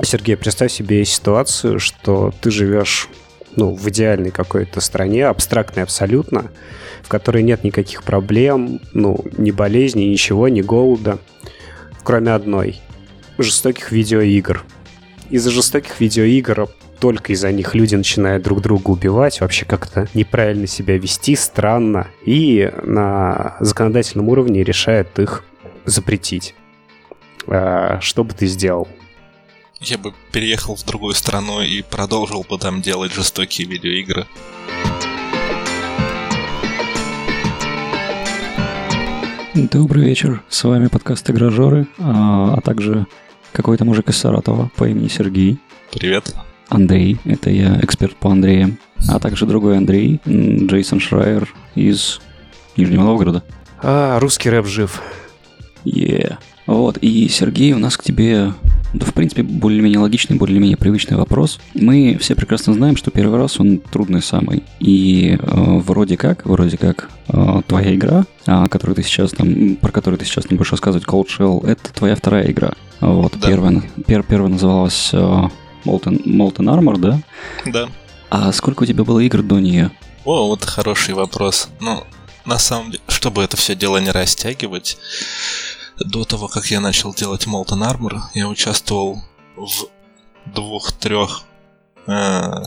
Сергей, представь себе ситуацию, что ты живешь ну, в идеальной какой-то стране, абстрактной абсолютно, в которой нет никаких проблем, ну, ни болезней, ничего, ни голода, кроме одной — жестоких видеоигр. Из-за жестоких видеоигр только из-за них люди начинают друг друга убивать, вообще как-то неправильно себя вести, странно, и на законодательном уровне решают их запретить. А, что бы ты сделал? Я бы переехал в другую страну и продолжил бы там делать жестокие видеоигры. Добрый вечер, с вами подкаст Игражоры, а, а также какой-то мужик из Саратова по имени Сергей. Привет. Андрей, это я, эксперт по Андреям. А также другой Андрей, Джейсон Шрайер из Нижнего Новгорода. А, русский рэп жив. Yeah. Вот, и Сергей, у нас к тебе да, в принципе, более-менее логичный, более-менее привычный вопрос. Мы все прекрасно знаем, что первый раз он трудный самый. И э, вроде как, вроде как, э, твоя игра, э, которую ты сейчас там, про которую ты сейчас не будешь рассказывать, Cold Shell, это твоя вторая игра. Вот, да. первая, пер, первая называлась э, Molten, Molten Armor, да? Да. А сколько у тебя было игр до нее? О, вот хороший вопрос. Ну, на самом деле, чтобы это все дело не растягивать, до того, как я начал делать Molten Armor, я участвовал в двух-трех э,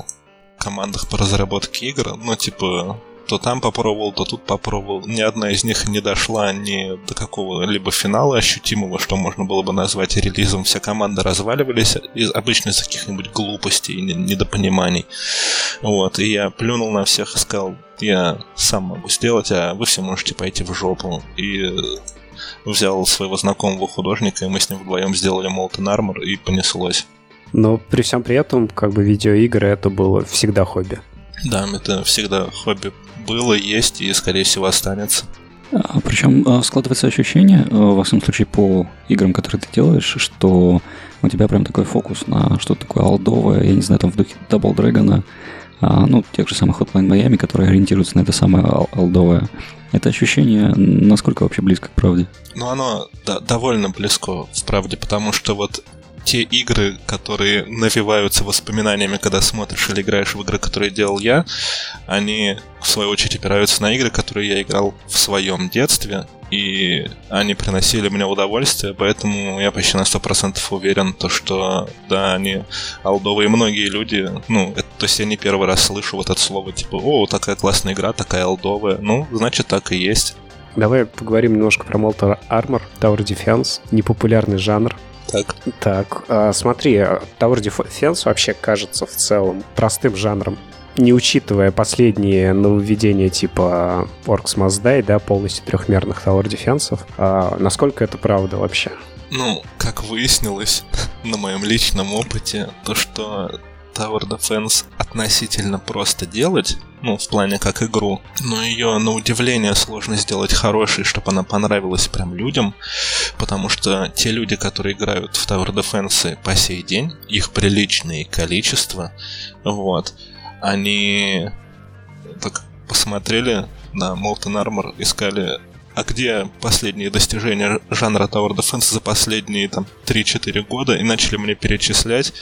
командах по разработке игр. Ну, типа, то там попробовал, то тут попробовал. Ни одна из них не дошла ни до какого-либо финала ощутимого, что можно было бы назвать релизом. Вся команда разваливались из, обычно из каких-нибудь глупостей недопониманий. Вот, и я плюнул на всех и сказал, я сам могу сделать, а вы все можете пойти в жопу. И взял своего знакомого художника, и мы с ним вдвоем сделали Molten Armor, и понеслось. Но при всем при этом, как бы видеоигры это было всегда хобби. Да, это всегда хобби было, есть и, скорее всего, останется. А, причем а, складывается ощущение, а, во всяком случае, по играм, которые ты делаешь, что у тебя прям такой фокус на что-то такое алдовое, я не знаю, там в духе Double Dragon, ну, тех же самых Hotline Miami, которые ориентируются на это самое алдовое. Это ощущение насколько вообще близко к правде? Ну, оно да, довольно близко в правде, потому что вот те игры, которые навиваются воспоминаниями, когда смотришь или играешь в игры, которые делал я, они, в свою очередь, опираются на игры, которые я играл в своем детстве, и они приносили мне удовольствие, поэтому я почти на 100% уверен, то, что, да, они алдовые. Многие люди, ну, это, то есть я не первый раз слышу вот это слово, типа, о, такая классная игра, такая алдовая. Ну, значит, так и есть. Давай поговорим немножко про Molten Armor, Tower Defense, непопулярный жанр, так. Так, а, смотри, Tower Defense вообще кажется в целом простым жанром. Не учитывая последние нововведения типа Orcs Must Die, да, полностью трехмерных Tower Defense, а насколько это правда вообще? Ну, как выяснилось на моем личном опыте, то, что Tower Defense относительно просто делать, ну, в плане как игру, но ее на удивление сложно сделать хорошей, чтобы она понравилась прям людям, потому что те люди, которые играют в Tower Defense по сей день, их приличное количество, вот, они так посмотрели на Molten Armor, искали а где последние достижения жанра Tower Defense за последние там 3-4 года, и начали мне перечислять,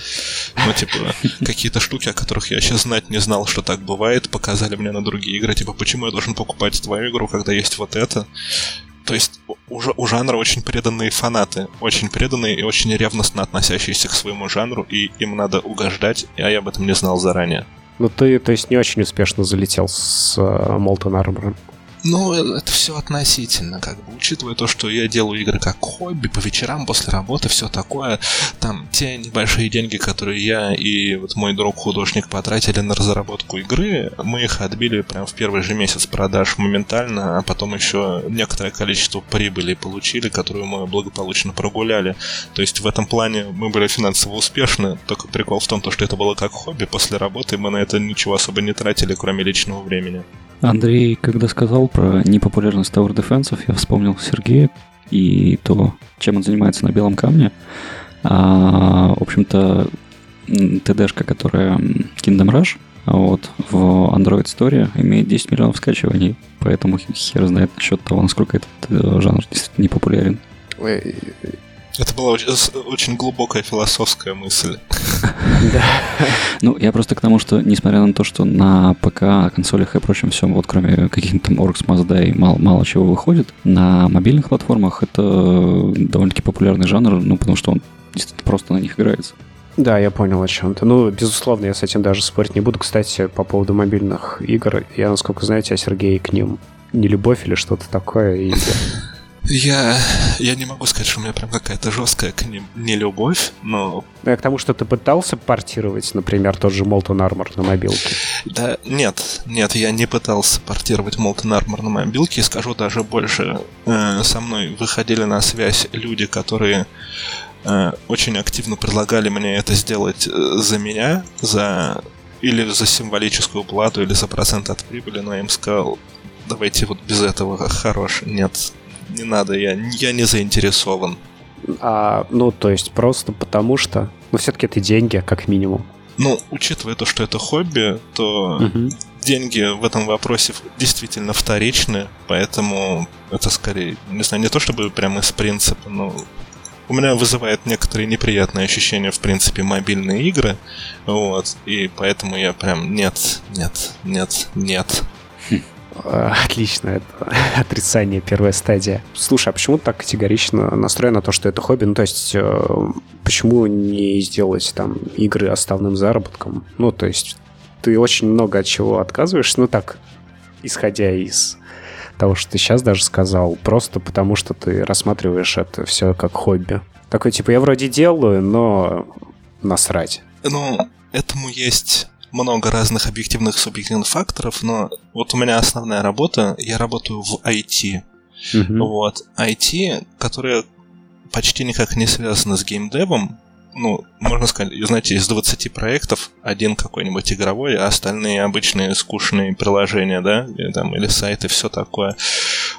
ну, типа, какие-то штуки, о которых я сейчас знать не знал, что так бывает, показали мне на другие игры, типа, почему я должен покупать твою игру, когда есть вот это. То есть у, у жанра очень преданные фанаты, очень преданные и очень ревностно относящиеся к своему жанру, и им надо угождать, а я об этом не знал заранее. Ну ты, то есть, не очень успешно залетел с Molten Armor. Ну, это все относительно, как бы, учитывая то, что я делаю игры как хобби, по вечерам после работы, все такое, там, те небольшие деньги, которые я и вот мой друг-художник потратили на разработку игры, мы их отбили прям в первый же месяц продаж моментально, а потом еще некоторое количество прибыли получили, которую мы благополучно прогуляли. То есть в этом плане мы были финансово успешны, только прикол в том, что это было как хобби, после работы мы на это ничего особо не тратили, кроме личного времени. Андрей, когда сказал про непопулярность Tower Defense, я вспомнил Сергея и то, чем он занимается на белом камне. А, в общем-то, ТДшка, которая Kingdom Rush, вот, в Android Story имеет 10 миллионов скачиваний, поэтому хер знает насчет того, насколько этот э, жанр действительно непопулярен. Это была очень, очень глубокая философская мысль. Да. Ну, я просто к тому, что, несмотря на то, что на ПК, консолях и прочем всем, вот кроме каких-то там Orcs Must Die, мало, мало чего выходит, на мобильных платформах это довольно-таки популярный жанр, ну, потому что он действительно просто на них играется. Да, я понял о чем то Ну, безусловно, я с этим даже спорить не буду. Кстати, по поводу мобильных игр, я, насколько знаете, а Сергей к ним не любовь или что-то такое. И... Я, я не могу сказать, что у меня прям какая-то жесткая к ним не любовь, но... Я к тому, что ты пытался портировать, например, тот же Molten Armor на мобилке. Да, нет, нет, я не пытался портировать Molten Armor на мобилке, и скажу даже больше. Э, со мной выходили на связь люди, которые э, очень активно предлагали мне это сделать э, за меня, за или за символическую плату, или за процент от прибыли, но я им сказал, давайте вот без этого хорош. Нет, не надо, я, я не заинтересован. А, ну, то есть просто потому что... Ну, все-таки это деньги, как минимум. Ну, учитывая то, что это хобби, то угу. деньги в этом вопросе действительно вторичны, поэтому это скорее, не знаю, не то чтобы прямо из принципа, но у меня вызывает некоторые неприятные ощущения, в принципе, мобильные игры, вот, и поэтому я прям нет, нет, нет, нет. Э, отлично, это отрицание, первая стадия. Слушай, а почему так категорично настроено на то, что это хобби? Ну, то есть, э, почему не сделать там игры основным заработком? Ну, то есть, ты очень много от чего отказываешься, ну, так, исходя из того, что ты сейчас даже сказал, просто потому что ты рассматриваешь это все как хобби. Такой, типа, я вроде делаю, но насрать. Ну, этому есть много разных объективных субъективных факторов, но вот у меня основная работа, я работаю в IT. Mm-hmm. Вот, IT, которая почти никак не связана с геймдевом, ну, можно сказать, знаете, из 20 проектов один какой-нибудь игровой, а остальные обычные скучные приложения, да, или, там, или сайты, все такое.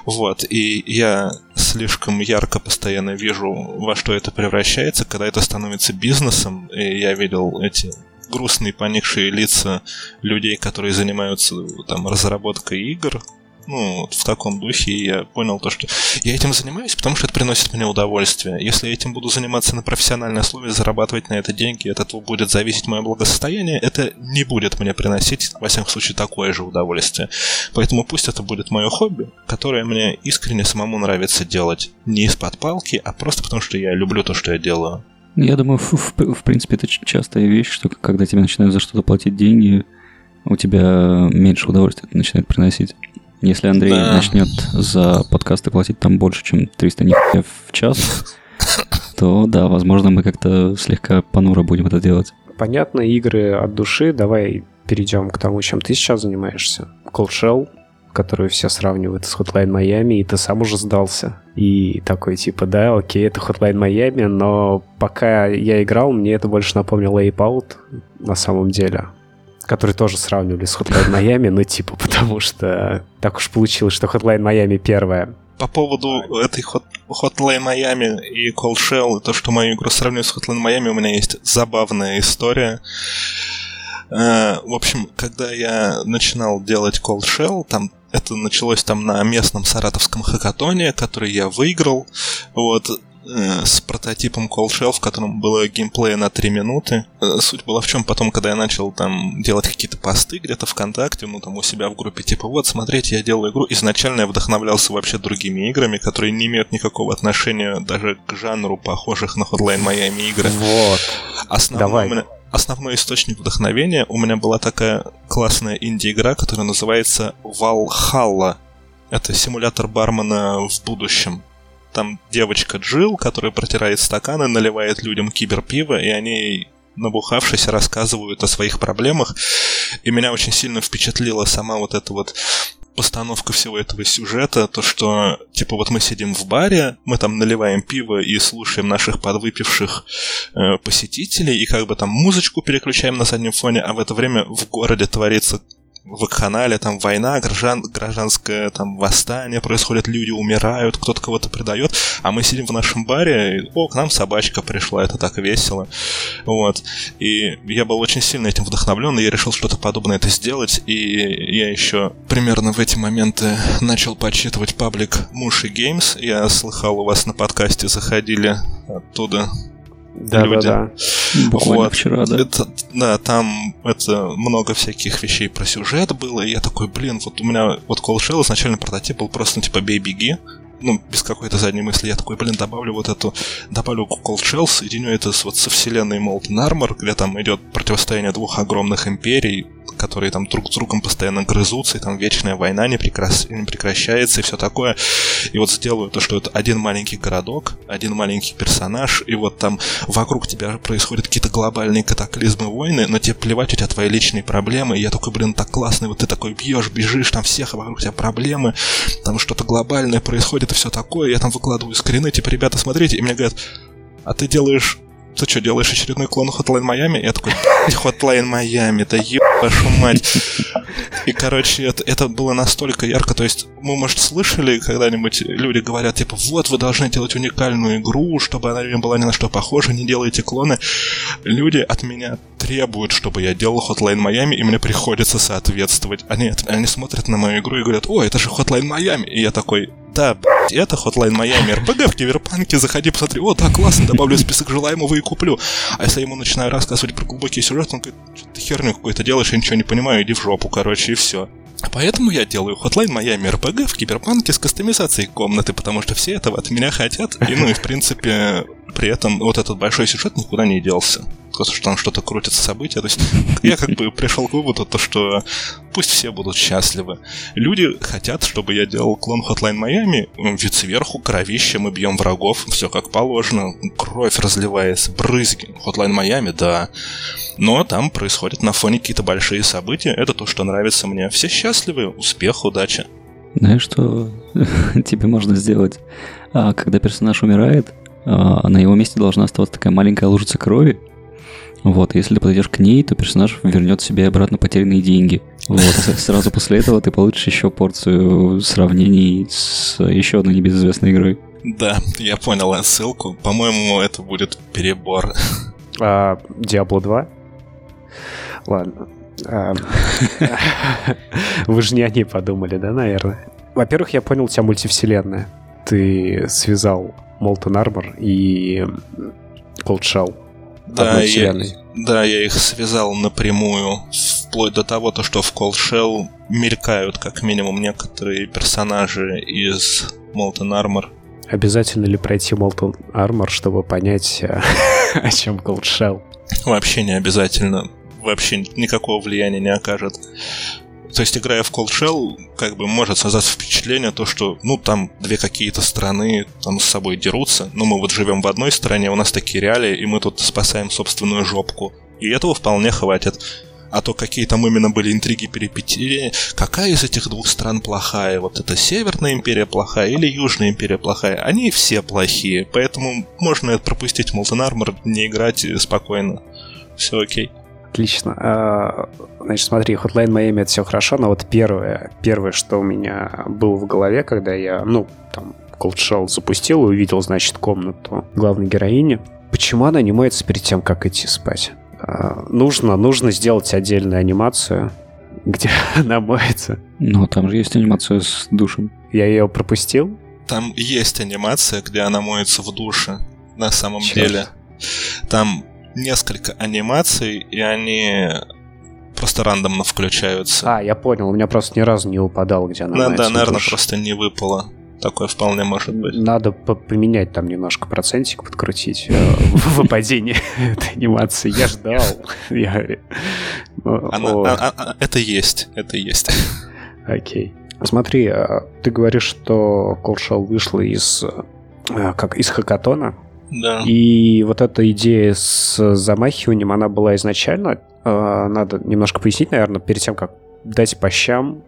Вот, и я слишком ярко постоянно вижу, во что это превращается, когда это становится бизнесом, и я видел эти грустные поникшие лица людей, которые занимаются там разработкой игр, ну, в таком духе, я понял то, что я этим занимаюсь, потому что это приносит мне удовольствие. Если я этим буду заниматься на профессиональной основе, зарабатывать на это деньги, от этого будет зависеть мое благосостояние, это не будет мне приносить, во всяком случае, такое же удовольствие. Поэтому пусть это будет мое хобби, которое мне искренне самому нравится делать. Не из-под палки, а просто потому, что я люблю то, что я делаю. Я думаю, в, в, в принципе, это частая вещь, что когда тебе начинают за что-то платить деньги, у тебя меньше удовольствия это начинает приносить. Если Андрей да. начнет за подкасты платить там больше, чем 300 нихуя в час, то да, возможно, мы как-то слегка понуро будем это делать. Понятно, игры от души. Давай перейдем к тому, чем ты сейчас занимаешься. Cold Shell, которую все сравнивают с Hotline Miami, и ты сам уже сдался. И такой типа, да, окей, это Hotline Miami, но пока я играл, мне это больше напомнило Ape на самом деле который тоже сравнивали с Hotline Miami, ну типа потому что так уж получилось, что Hotline Miami первая. По поводу этой Hot, Hotline Miami и Cold Shell, то, что мою игру сравнивают с Hotline Miami, у меня есть забавная история. Э, в общем, когда я начинал делать Cold Shell, там это началось там на местном саратовском хакатоне, который я выиграл. Вот, э, с прототипом Cold Shell, в котором было геймплея на 3 минуты. Э, суть была в чем потом, когда я начал там делать какие-то посты где-то ВКонтакте, ну там у себя в группе, типа вот, смотрите, я делаю игру. Изначально я вдохновлялся вообще другими играми, которые не имеют никакого отношения даже к жанру похожих на Hotline Miami игры. Вот. Основное Давай. Основной источник вдохновения у меня была такая классная инди-игра, которая называется Valhalla. Это симулятор бармена в будущем. Там девочка Джилл, которая протирает стаканы, наливает людям киберпиво, и они набухавшись, рассказывают о своих проблемах. И меня очень сильно впечатлила сама вот эта вот постановка всего этого сюжета, то что, типа, вот мы сидим в баре, мы там наливаем пиво и слушаем наших подвыпивших э, посетителей, и как бы там музычку переключаем на заднем фоне, а в это время в городе творится в канале там война, граждан, гражданское там восстание происходит, люди умирают, кто-то кого-то предает, а мы сидим в нашем баре, и, о, к нам собачка пришла, это так весело. Вот. И я был очень сильно этим вдохновлен, и я решил что-то подобное это сделать, и я еще примерно в эти моменты начал почитывать паблик Муши Games. Я слыхал, у вас на подкасте заходили оттуда да, люди. Да, да. Буквально вот. вчера, да. Это, да, там это много всяких вещей про сюжет было, и я такой, блин, вот у меня вот Call Shell изначально прототип был просто, ну, типа, бей-беги, ну, без какой-то задней мысли, я такой, блин, добавлю вот эту, добавлю Cold Shell, соединю это с, вот со вселенной Molten Armor, где там идет противостояние двух огромных империй, которые там друг с другом постоянно грызутся, и там вечная война не, прекрас... не прекращается, и все такое. И вот сделаю то, что это один маленький городок, один маленький персонаж, и вот там вокруг тебя происходят какие-то глобальные катаклизмы войны, но тебе плевать, у тебя твои личные проблемы, и я такой, блин, так классный, вот ты такой бьешь, бежишь, там всех, а вокруг тебя проблемы, там что-то глобальное происходит, и все такое, я там выкладываю скрины, типа, ребята, смотрите, и мне говорят, а ты делаешь ты что, делаешь очередной клон Hotline Miami? Я такой, Hotline Miami, да еб мать. И, короче, это, это было настолько ярко, то есть мы, может, слышали когда-нибудь, люди говорят, типа, вот, вы должны делать уникальную игру, чтобы она не была ни на что похожа, не делайте клоны. Люди от меня требуют, чтобы я делал Hotline Miami, и мне приходится соответствовать. Они, они смотрят на мою игру и говорят, о, это же Hotline Miami. И я такой, да, это Hotline Miami RPG в Киверпанке, заходи, посмотри, о, да, классно, добавлю список желаемого и куплю. А если я ему начинаю рассказывать про глубокий сюжет, он говорит, что ты херню какой-то делаешь, я ничего не понимаю, иди в жопу, короче, и все. Поэтому я делаю Hotline Miami RPG в Киберпанке с кастомизацией комнаты, потому что все этого от меня хотят, и ну и в принципе при этом вот этот большой сюжет никуда не делся потому что там что-то крутится события. То есть я как бы пришел к выводу, то, что пусть все будут счастливы. Люди хотят, чтобы я делал клон Hotline Miami, вид сверху, кровище, мы бьем врагов, все как положено, кровь разливается, брызги. Hotline Miami, да. Но там происходят на фоне какие-то большие события. Это то, что нравится мне. Все счастливы, успех, удачи. Знаешь, что тебе можно сделать? А, когда персонаж умирает, а, на его месте должна оставаться такая маленькая лужица крови, вот, если ты подойдешь к ней, то персонаж вернет себе обратно потерянные деньги. Вот, сразу после этого ты получишь еще порцию сравнений с еще одной небезызвестной игрой. Да, я понял ссылку. По-моему, это будет перебор. А, Diablo 2? Ладно. А, вы же не о ней подумали, да, наверное? Во-первых, я понял, у тебя мультивселенная. Ты связал Molten Armor и Cold Shell да, я, да, я их связал напрямую, вплоть до того, то, что в Cold Shell мелькают как минимум некоторые персонажи из Molten Armor. Обязательно ли пройти Molten Armor, чтобы понять, о чем Cold Shell? Вообще не обязательно. Вообще никакого влияния не окажет. То есть, играя в Cold Shell, как бы может создаться впечатление, то, что, ну, там две какие-то страны там с собой дерутся, но мы вот живем в одной стране, у нас такие реалии, и мы тут спасаем собственную жопку. И этого вполне хватит. А то какие там именно были интриги, перипетии, какая из этих двух стран плохая, вот это Северная империя плохая или Южная империя плохая, они все плохие, поэтому можно это пропустить Molten Armor, не играть спокойно. Все окей. Отлично. А, значит, смотри, Hotline Miami это все хорошо, но вот первое, первое, что у меня было в голове, когда я, ну, там, Cold Shell запустил и увидел, значит, комнату главной героини, почему она не моется перед тем, как идти спать? А, нужно, нужно сделать отдельную анимацию, где она моется. Ну, там же есть анимация с душем. Я ее пропустил? Там есть анимация, где она моется в душе, на самом Черт. деле. Там несколько анимаций, и они просто рандомно включаются. А, я понял, у меня просто ни разу не упадал, где она Да, да, наверное, душ. просто не выпало. Такое вполне может быть. Надо поменять там немножко процентик, подкрутить э, выпадение этой анимации. Я ждал. А, а, это есть, это есть. Окей. Смотри, ты говоришь, что Shell вышла из э, как из хакатона, да. И вот эта идея с замахиванием, она была изначально, э, надо немножко пояснить, наверное, перед тем, как дать по щам,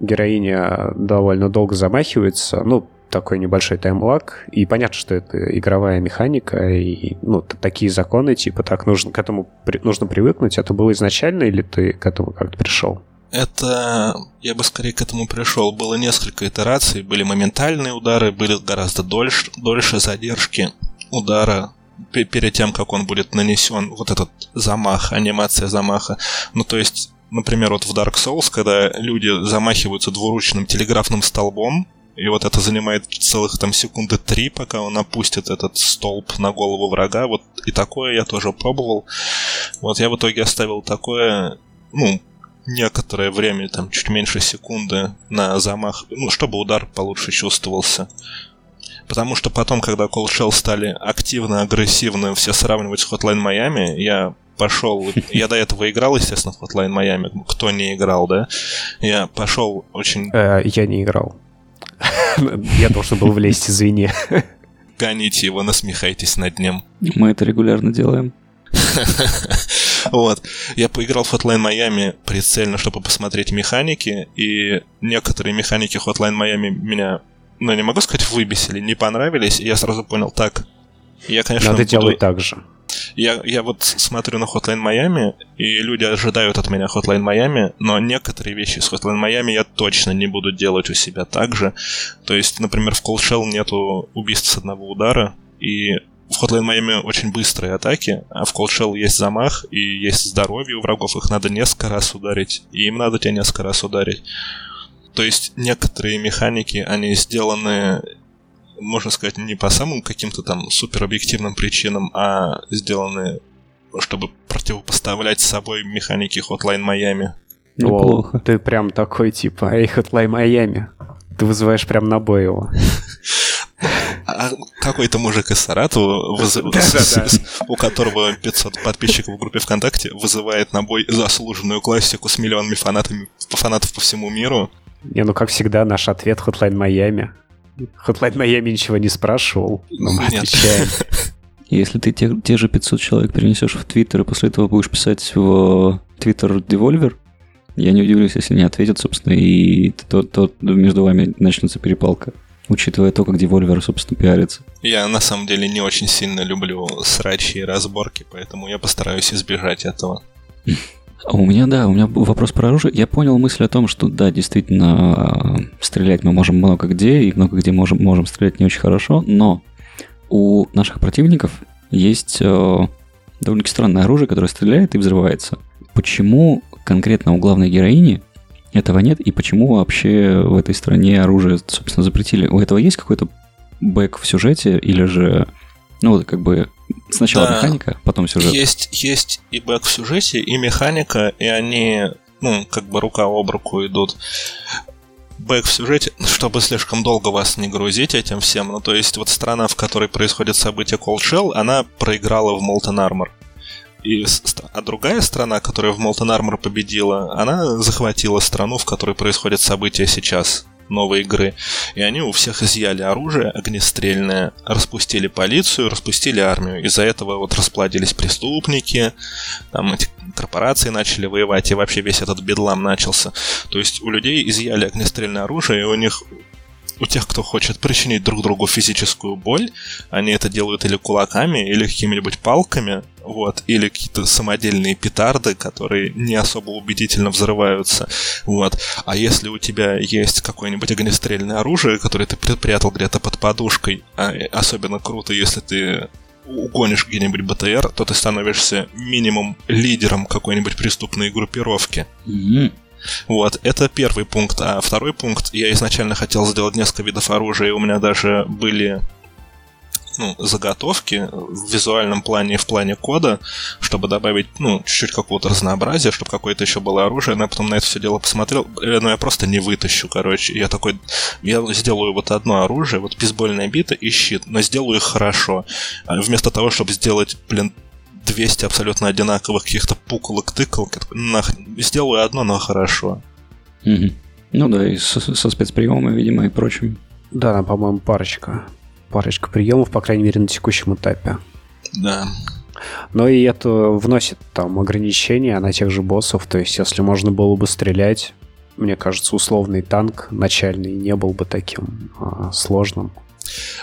героиня довольно долго замахивается, ну, такой небольшой таймлаг, и понятно, что это игровая механика, и ну, такие законы, типа так нужно к этому при, нужно привыкнуть. Это было изначально, или ты к этому как-то пришел? Это, я бы скорее к этому пришел. Было несколько итераций, были моментальные удары, были гораздо дольше, дольше задержки удара перед тем, как он будет нанесен, вот этот замах, анимация замаха. Ну, то есть, например, вот в Dark Souls, когда люди замахиваются двуручным телеграфным столбом, и вот это занимает целых там секунды три, пока он опустит этот столб на голову врага. Вот и такое я тоже пробовал. Вот я в итоге оставил такое, ну, некоторое время, там чуть меньше секунды на замах, ну, чтобы удар получше чувствовался. Потому что потом, когда Cold Shell стали активно, агрессивно все сравнивать с Hotline Miami, я пошел, я до этого играл, естественно, в Hotline Miami, кто не играл, да, я пошел очень... Э, я не играл. Я должен был влезть, извини. Гоните его, насмехайтесь над ним. Мы это регулярно делаем. Вот. Я поиграл в Hotline Miami прицельно, чтобы посмотреть механики, и некоторые механики Hotline Miami меня, ну, не могу сказать, выбесили, не понравились, и я сразу понял, так, я, конечно, Надо буду... делать так же. Я, я вот смотрю на Hotline Miami, и люди ожидают от меня Hotline Miami, но некоторые вещи с Hotline Miami я точно не буду делать у себя так же. То есть, например, в Cold Shell нету убийств с одного удара, и в Hotline Miami очень быстрые атаки, а в Cold Shell есть замах и есть здоровье у врагов, их надо несколько раз ударить, и им надо тебя несколько раз ударить. То есть некоторые механики, они сделаны, можно сказать, не по самым каким-то там супер объективным причинам, а сделаны, чтобы противопоставлять с собой механики Hotline Miami. Неплохо. О, ты прям такой типа, эй, Hotline Miami. Ты вызываешь прям на бой его. А какой-то мужик из Саратова, выз... у которого 500 подписчиков в группе ВКонтакте, вызывает на бой заслуженную классику с миллионами фанатами, фанатов по всему миру. Не, ну как всегда, наш ответ Hotline Miami. Hotline Miami ничего не спрашивал, но мы Нет. отвечаем. Если ты те, те же 500 человек перенесешь в Твиттер и после этого будешь писать в Твиттер Devolver, я не удивлюсь, если не ответят, собственно, и то, то между вами начнется перепалка учитывая то, как Devolver, собственно, пиарится. Я, на самом деле, не очень сильно люблю срачи и разборки, поэтому я постараюсь избежать этого. А у меня, да, у меня вопрос про оружие. Я понял мысль о том, что, да, действительно, стрелять мы можем много где, и много где можем, можем стрелять не очень хорошо, но у наших противников есть э, довольно-таки странное оружие, которое стреляет и взрывается. Почему конкретно у главной героини этого нет, и почему вообще в этой стране оружие, собственно, запретили? У этого есть какой-то back в сюжете, или же, ну, как бы сначала да, механика, потом сюжет? Есть, есть и back в сюжете, и механика, и они, ну, как бы рука об руку идут. Back в сюжете, чтобы слишком долго вас не грузить этим всем, ну, то есть вот страна, в которой происходит событие Cold Shell, она проиграла в Molten Armor. И, а другая страна, которая в Molten Armor победила, она захватила страну, в которой происходят события сейчас новой игры. И они у всех изъяли оружие огнестрельное, распустили полицию, распустили армию. Из-за этого вот расплодились преступники, там эти корпорации начали воевать, и вообще весь этот бедлам начался. То есть у людей изъяли огнестрельное оружие, и у них у тех, кто хочет причинить друг другу физическую боль, они это делают или кулаками, или какими-нибудь палками, вот, или какие-то самодельные петарды, которые не особо убедительно взрываются, вот. А если у тебя есть какое-нибудь огнестрельное оружие, которое ты припрятал где-то под подушкой, а особенно круто, если ты угонишь где-нибудь БТР, то ты становишься минимум лидером какой-нибудь преступной группировки. Mm-hmm. Вот, это первый пункт. А второй пункт, я изначально хотел сделать несколько видов оружия, и у меня даже были ну, заготовки в визуальном плане и в плане кода, чтобы добавить, ну, чуть-чуть какого-то разнообразия, чтобы какое-то еще было оружие. Но я потом на это все дело посмотрел, э, но я просто не вытащу, короче. Я такой, я сделаю вот одно оружие, вот бейсбольная бита и щит, но сделаю их хорошо. А вместо того, чтобы сделать, блин, 200 абсолютно одинаковых каких-то пуколок-тыкалок. Сделаю одно, но хорошо. Угу. Ну да, и со, со спецприемами, видимо, и прочим. Да, по-моему, парочка. Парочка приемов, по крайней мере, на текущем этапе. Да. Но и это вносит там ограничения на тех же боссов. То есть, если можно было бы стрелять, мне кажется, условный танк начальный не был бы таким а, сложным.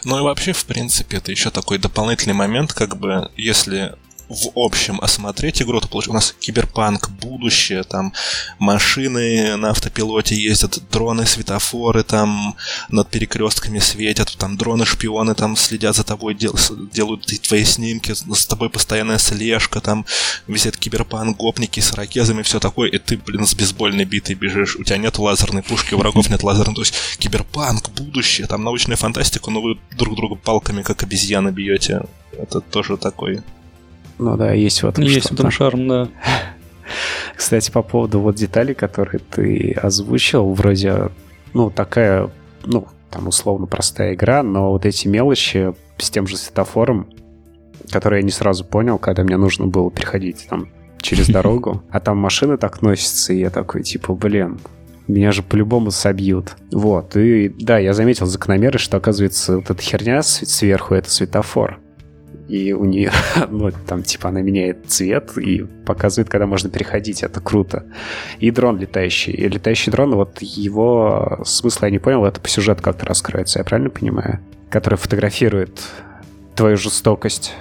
Ну и вообще, в принципе, это еще такой дополнительный момент, как бы, если в общем осмотреть игру, то получается у нас киберпанк, будущее, там машины на автопилоте ездят, дроны, светофоры там над перекрестками светят, там дроны-шпионы там следят за тобой, дел, делают твои снимки, с тобой постоянная слежка, там висят киберпанк, гопники с ракезами, все такое, и ты, блин, с бейсбольной битой бежишь, у тебя нет лазерной пушки, у врагов нет лазерной, то есть киберпанк, будущее, там научная фантастика, но вы друг друга палками, как обезьяны, бьете. Это тоже такой ну да, есть в этом Есть в этом шарм, да. Кстати, по поводу вот деталей, которые ты озвучил, вроде, ну, такая, ну, там условно простая игра, но вот эти мелочи с тем же светофором, которые я не сразу понял, когда мне нужно было переходить там через дорогу, а там машины так носятся, и я такой, типа, блин, меня же по-любому собьют. Вот, и да, я заметил закономерность, что, оказывается, вот эта херня сверху — это светофор и у нее, ну, там, типа, она меняет цвет и показывает, когда можно переходить, это круто. И дрон летающий. И летающий дрон, вот его смысл я не понял, это по сюжету как-то раскроется, я правильно понимаю? Который фотографирует твою жестокость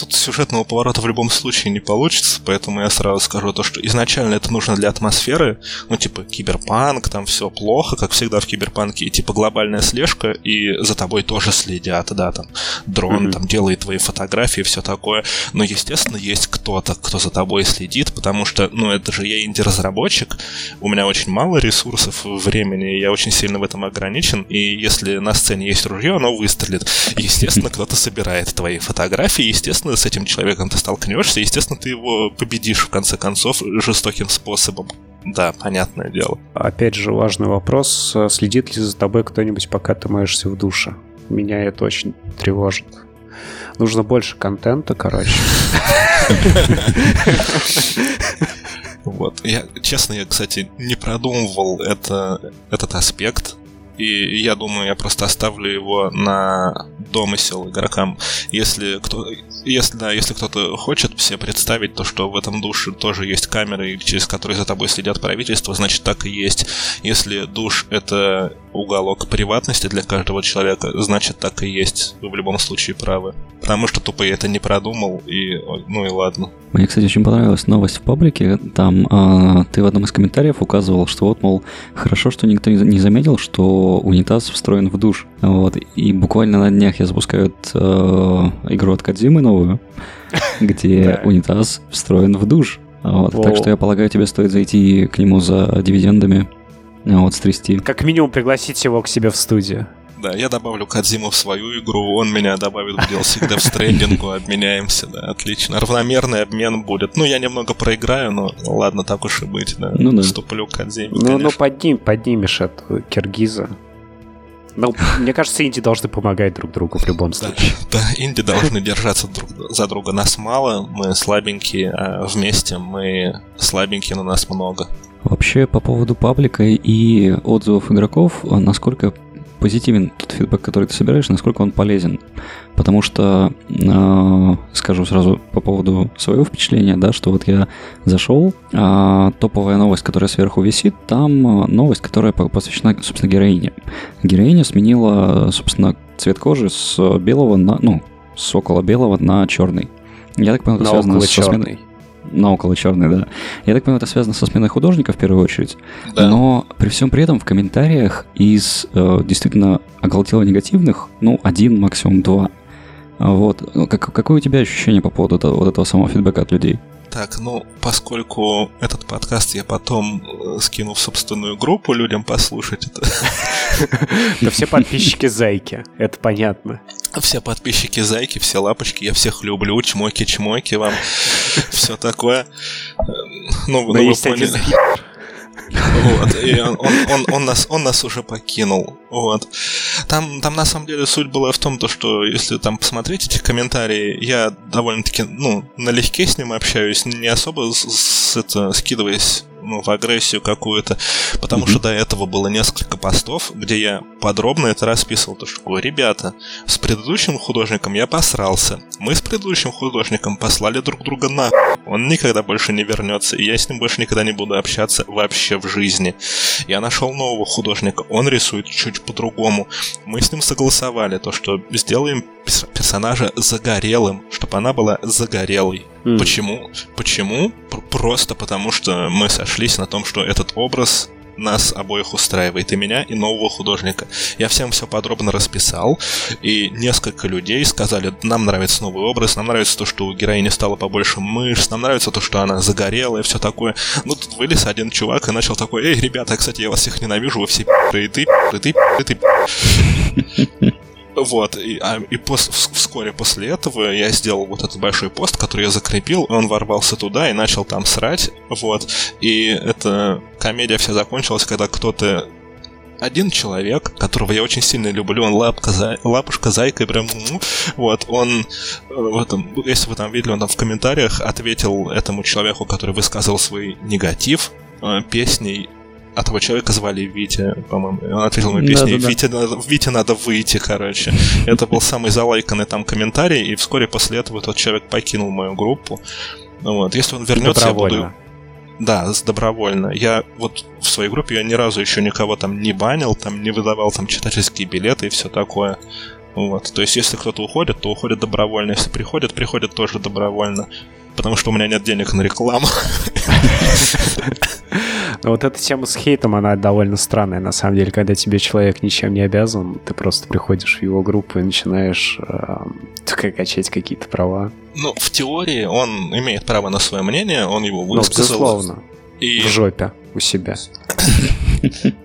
тут сюжетного поворота в любом случае не получится, поэтому я сразу скажу то, что изначально это нужно для атмосферы, ну, типа, киберпанк, там все плохо, как всегда в киберпанке, и типа глобальная слежка, и за тобой тоже следят, да, там, дрон mm-hmm. там делает твои фотографии, все такое, но, естественно, есть кто-то, кто за тобой следит, потому что, ну, это же я инди-разработчик, у меня очень мало ресурсов, времени, я очень сильно в этом ограничен, и если на сцене есть ружье, оно выстрелит. Естественно, кто-то собирает твои фотографии, естественно, естественно, с этим человеком ты столкнешься, естественно, ты его победишь, в конце концов, жестоким способом. Да, понятное дело. Опять же, важный вопрос. Следит ли за тобой кто-нибудь, пока ты моешься в душе? Меня это очень тревожит. Нужно больше контента, короче. Вот. Я, честно, я, кстати, не продумывал это, этот аспект. И я думаю, я просто оставлю его на домысел игрокам. Если кто, если, да, если кто-то хочет себе представить то, что в этом душе тоже есть камеры, через которые за тобой следят правительство, значит так и есть. Если душ — это уголок приватности для каждого человека, значит так и есть. Вы в любом случае правы. Потому что тупо я это не продумал, и ну и ладно. Мне, кстати, очень понравилась новость в паблике. Там э, ты в одном из комментариев указывал, что вот, мол, хорошо, что никто не заметил, что унитаз встроен в душ. Вот. И буквально на днях я запускаю э, игру от Кадзимы новую, где унитаз встроен в душ. Вот. Так что я полагаю, тебе стоит зайти к нему за дивидендами. Вот, стрясти. Как минимум пригласить его к себе в студию. Да, я добавлю Кадзиму в свою игру, он меня добавит в DLC, в стрендингу обменяемся, да, отлично. Равномерный обмен будет. Ну, я немного проиграю, но ладно, так уж и быть, да. Ну, да. Вступлю к Кадзиме, Ну, ну подним, поднимешь эту Киргиза. Ну, мне кажется, инди должны помогать друг другу в любом случае. Да, да инди должны держаться друг за друга. Нас мало, мы слабенькие, а вместе мы слабенькие, но нас много. Вообще, по поводу паблика и отзывов игроков, насколько позитивен тот фидбэк, который ты собираешь, насколько он полезен. Потому что, э, скажу сразу по поводу своего впечатления, да, что вот я зашел, э, топовая новость, которая сверху висит, там новость, которая посвящена, собственно, героине. Героиня сменила, собственно, цвет кожи с белого на, ну, с около белого на черный. Я так понял, это связано с сменой на около черный, да. Я так понимаю, это связано со сменой художника в первую очередь. Да. Но при всем при этом в комментариях из э, действительно оголтело негативных, ну, один, максимум два. Вот. Как, какое у тебя ощущение по поводу этого, вот этого самого фидбэка от людей? Так, ну, поскольку этот подкаст я потом э, скину в собственную группу людям послушать, это... Да все подписчики зайки, это понятно. Все подписчики зайки, все лапочки, я всех люблю, чмоки-чмоки вам, все такое. Ну, Но ну, вы поняли. Вот, и он, он, он, он, нас, он нас уже покинул. Вот. Там, там на самом деле суть была в том, то, что если там посмотреть эти комментарии, я довольно-таки, ну, налегке с ним общаюсь, не особо с, с, это, скидываясь ну, в агрессию какую-то, потому mm-hmm. что до этого было несколько постов, где я подробно это расписывал, то что, ребята, с предыдущим художником я посрался, мы с предыдущим художником послали друг друга на он никогда больше не вернется, и я с ним больше никогда не буду общаться вообще в жизни. Я нашел нового художника, он рисует чуть по-другому. Мы с ним согласовали то, что сделаем персонажа загорелым, чтобы она была загорелой. Mm. Почему? Почему? Просто потому, что мы сошлись на том, что этот образ нас обоих устраивает, и меня, и нового художника. Я всем все подробно расписал, и несколько людей сказали, нам нравится новый образ, нам нравится то, что у героини стало побольше мышц, нам нравится то, что она загорела и все такое. Ну, тут вылез один чувак и начал такой, эй, ребята, кстати, я вас всех ненавижу, вы все и ты, и ты, и ты. Вот, и, а, и пос, вскоре после этого я сделал вот этот большой пост, который я закрепил, он ворвался туда и начал там срать, вот, и эта комедия вся закончилась, когда кто-то один человек, которого я очень сильно люблю, он лапка, за... лапушка, зайка, прям, вот, он, э, в этом, если вы там видели, он там в комментариях ответил этому человеку, который высказывал свой негатив э, песней а того человека звали Витя, по-моему. Он ответил мою песню, да, да, Витя. Надо, Витя надо выйти, короче. Это был самый залайканный там комментарий, и вскоре после этого тот человек покинул мою группу. Вот. Если он вернется, я буду... Да, добровольно. Я вот в своей группе я ни разу еще никого там не банил, там не выдавал там читательские билеты и все такое. Вот. То есть, если кто-то уходит, то уходит добровольно. Если приходит, приходит тоже добровольно. Потому что у меня нет денег на рекламу. Но вот эта тема с хейтом, она довольно странная, на самом деле, когда тебе человек ничем не обязан, ты просто приходишь в его группу и начинаешь э, качать какие-то права. Ну, в теории он имеет право на свое мнение, он его ну, высказал. Ну, безусловно. И... В жопе у себя.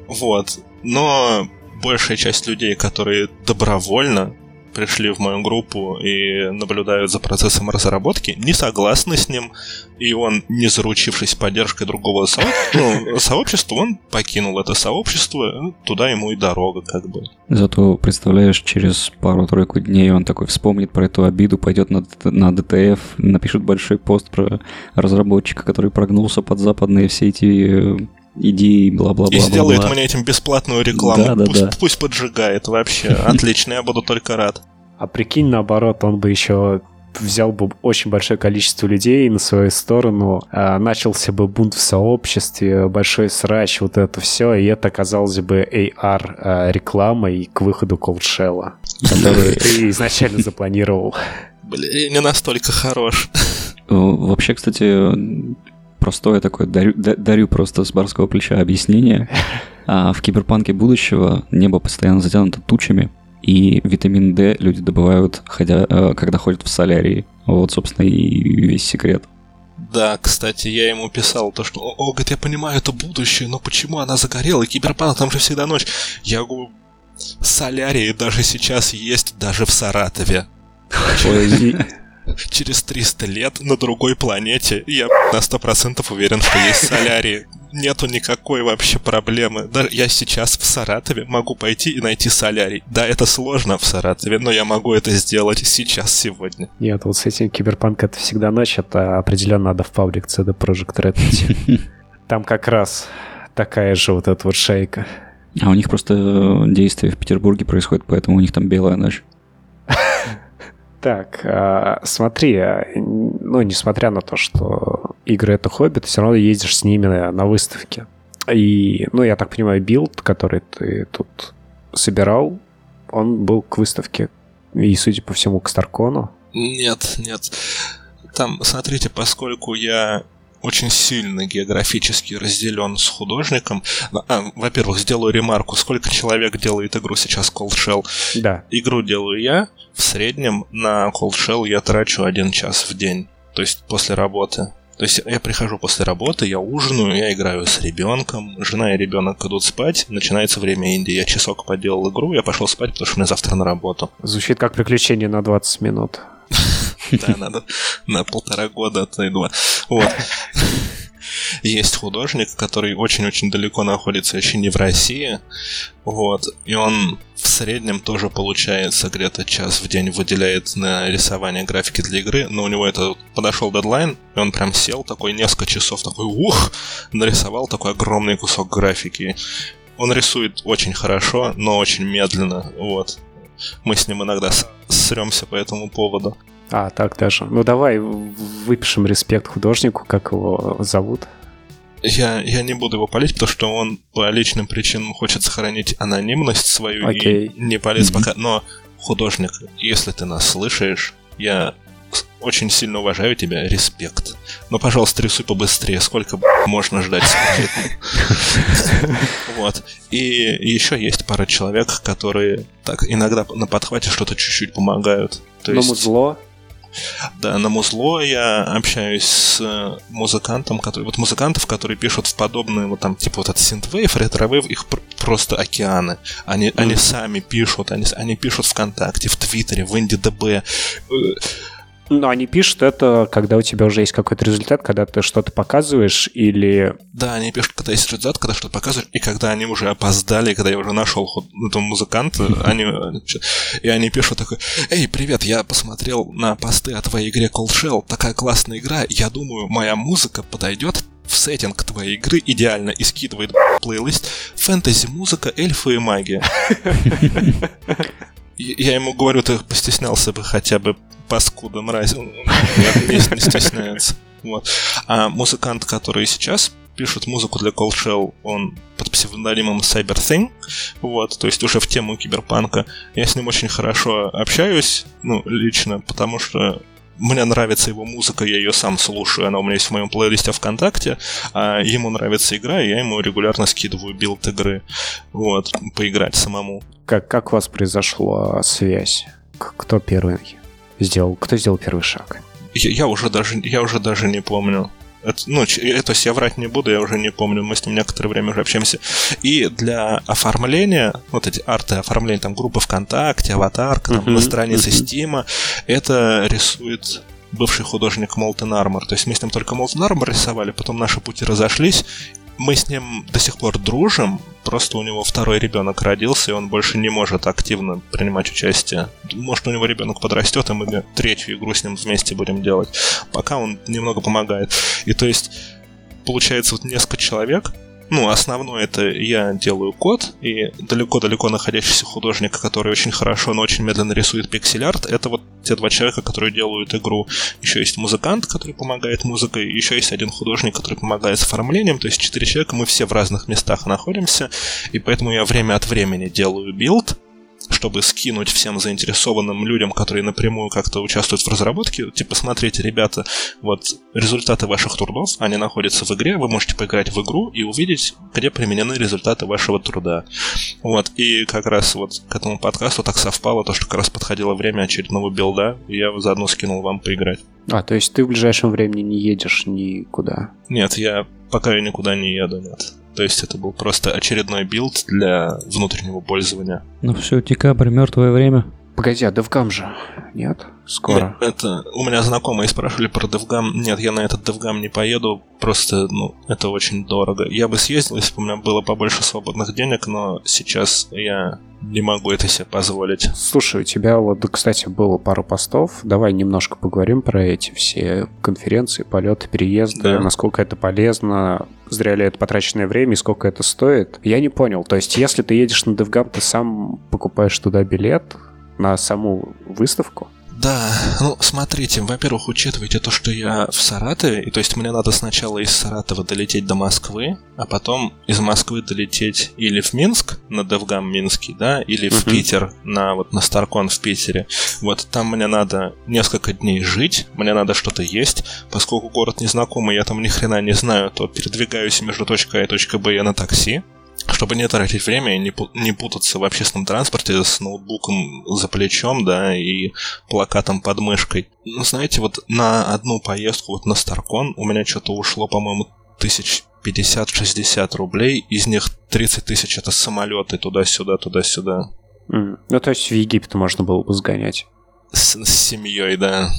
Вот. Но большая часть людей, которые добровольно пришли в мою группу и наблюдают за процессом разработки, не согласны с ним, и он, не заручившись поддержкой другого ну, сообщества, он покинул это сообщество, туда ему и дорога, как бы. Зато, представляешь, через пару-тройку дней он такой вспомнит про эту обиду, пойдет на, на DTF, напишет большой пост про разработчика, который прогнулся под западные все эти иди бла-бла-бла. И сделает мне этим бесплатную рекламу. Да, да, пусть, да. пусть поджигает вообще. Отлично, я буду только рад. А прикинь, наоборот, он бы еще взял бы очень большое количество людей на свою сторону, а, начался бы бунт в сообществе, большой срач, вот это все, и это оказалось бы AR-рекламой а, к выходу Cold Shell, который ты изначально запланировал. Блин, не настолько хорош. Вообще, кстати, простое такое, дарю, дарю просто с барского плеча объяснение. А в киберпанке будущего небо постоянно затянуто тучами, и витамин D люди добывают, ходя, э, когда ходят в солярии. Вот, собственно, и весь секрет. Да, кстати, я ему писал то, что, о, говорит, я понимаю, это будущее, но почему она загорела? И киберпанк, там же всегда ночь. Я говорю, солярии даже сейчас есть даже в Саратове. Через 300 лет на другой планете я на 100% уверен, что есть солярии нету никакой вообще проблемы. Даже я сейчас в Саратове могу пойти и найти солярий. Да, это сложно в Саратове, но я могу это сделать сейчас, сегодня. Нет, вот с этим киберпанк это всегда ночь, это определенно надо в паблик CD Project Red идти. Там как раз такая же вот эта вот шейка. А у них просто э, действие в Петербурге происходит, поэтому у них там белая ночь. Так, а, смотри, а, ну, несмотря на то, что игры это хобби, ты все равно ездишь с ними на, на выставке. И, ну, я так понимаю, билд, который ты тут собирал, он был к выставке. И, судя по всему, к Старкону. Нет, нет. Там, смотрите, поскольку я очень сильно географически разделен с художником. А, во-первых, сделаю ремарку, сколько человек делает игру сейчас Cold Shell. Да. Игру делаю я. В среднем на Cold Shell я трачу один час в день. То есть после работы. То есть я прихожу после работы, я ужинаю, я играю с ребенком, жена и ребенок идут спать, начинается время Индии. Я часок поделал игру, я пошел спать, потому что мне завтра на работу. Звучит как приключение на 20 минут. Да, надо на полтора года, а то и два. Вот. Есть художник, который очень-очень далеко находится, еще не в России. Вот. И он в среднем тоже получается где-то час в день выделяет на рисование графики для игры, но у него это подошел дедлайн, и он прям сел такой несколько часов, такой ух, нарисовал такой огромный кусок графики. Он рисует очень хорошо, но очень медленно, вот. Мы с ним иногда сремся по этому поводу. А, так даже. Ну давай выпишем респект художнику, как его зовут. Я, я не буду его палить, потому что он по личным причинам хочет сохранить анонимность свою okay. и не mm-hmm. пока. Но художник, если ты нас слышишь, я очень сильно уважаю тебя, респект. Но, пожалуйста, рисуй побыстрее, сколько можно ждать. Вот. И еще есть пара человек, которые так иногда на подхвате что-то чуть-чуть помогают. То есть... музло? Да, на музло я общаюсь с э, музыкантом, который... Вот музыкантов, которые пишут в подобные, вот там, типа вот этот синтвейв, ретровейв, их просто океаны. Они, mm. они сами пишут, они, они пишут ВКонтакте, в Твиттере, в IndieDB. Но они пишут это, когда у тебя уже есть какой-то результат, когда ты что-то показываешь или... Да, они пишут, когда есть результат, когда что-то показываешь, и когда они уже опоздали, когда я уже нашел этого музыканта, они... И они пишут такой, «Эй, привет, я посмотрел на посты о твоей игре Cold Shell, такая классная игра, я думаю, моя музыка подойдет в сеттинг твоей игры идеально и скидывает плейлист фэнтези-музыка, эльфы и магия. Я ему говорю, ты постеснялся бы хотя бы паскуда, мразь. Он не, не стесняется. Вот. А музыкант, который сейчас пишет музыку для Cold Shell, он под псевдонимом CyberThing, вот, то есть уже в тему киберпанка. Я с ним очень хорошо общаюсь, ну, лично, потому что мне нравится его музыка, я ее сам слушаю, она у меня есть в моем плейлисте ВКонтакте, а ему нравится игра, и я ему регулярно скидываю билд игры, вот, поиграть самому. Как, как у вас произошла связь? Кто первый сделал, кто сделал первый шаг? Я, я уже даже, я уже даже не помню. Это, ну, это я врать не буду, я уже не помню, мы с ним некоторое время уже общаемся. И для оформления, вот эти арты оформления, там, группы ВКонтакте, аватарка, там, uh-huh, на странице uh-huh. Стима, это рисует бывший художник Molten Armor. То есть мы с ним только Molten Armor рисовали, потом наши пути разошлись, мы с ним до сих пор дружим, просто у него второй ребенок родился, и он больше не может активно принимать участие. Может, у него ребенок подрастет, и мы третью игру с ним вместе будем делать. Пока он немного помогает. И то есть, получается, вот несколько человек, ну, основное это я делаю код, и далеко-далеко находящийся художник, который очень хорошо, но очень медленно рисует пиксель-арт, это вот те два человека, которые делают игру. Еще есть музыкант, который помогает музыкой, еще есть один художник, который помогает с оформлением, то есть четыре человека, мы все в разных местах находимся, и поэтому я время от времени делаю билд, чтобы скинуть всем заинтересованным людям, которые напрямую как-то участвуют в разработке, типа, смотрите, ребята, вот результаты ваших трудов, они находятся в игре, вы можете поиграть в игру и увидеть, где применены результаты вашего труда. Вот, и как раз вот к этому подкасту так совпало, то, что как раз подходило время очередного билда, и я заодно скинул вам поиграть. А, то есть ты в ближайшем времени не едешь никуда? Нет, я пока я никуда не еду, нет. То есть это был просто очередной билд для внутреннего пользования. Ну все, декабрь, мертвое время. Погоди, а DevGAMM же? Нет? Скоро. Это у меня знакомые спрашивали про DevGAMM. Нет, я на этот DevGAMM не поеду. Просто, ну, это очень дорого. Я бы съездил, если бы у меня было побольше свободных денег, но сейчас я не могу это себе позволить. Слушай, у тебя вот, кстати, было пару постов. Давай немножко поговорим про эти все конференции, полеты, переезды, да. насколько это полезно, зря ли это потраченное время и сколько это стоит. Я не понял. То есть, если ты едешь на DevGam, ты сам покупаешь туда билет на саму выставку? Да, ну смотрите, во-первых, учитывайте то, что я в Саратове, и то есть мне надо сначала из Саратова долететь до Москвы, а потом из Москвы долететь или в Минск на Девгам Минский, да, или в uh-huh. Питер на вот на Старкон в Питере. Вот там мне надо несколько дней жить, мне надо что-то есть, поскольку город незнакомый, я там ни хрена не знаю, то передвигаюсь между точкой А и точкой Б я на такси чтобы не тратить время и не, не путаться в общественном транспорте с ноутбуком за плечом, да, и плакатом под мышкой. Ну, знаете, вот на одну поездку вот на Старкон у меня что-то ушло, по-моему, тысяч 50-60 рублей, из них 30 тысяч это самолеты туда-сюда, туда-сюда. Mm. Ну, то есть в Египет можно было бы сгонять. С, с семьей, да.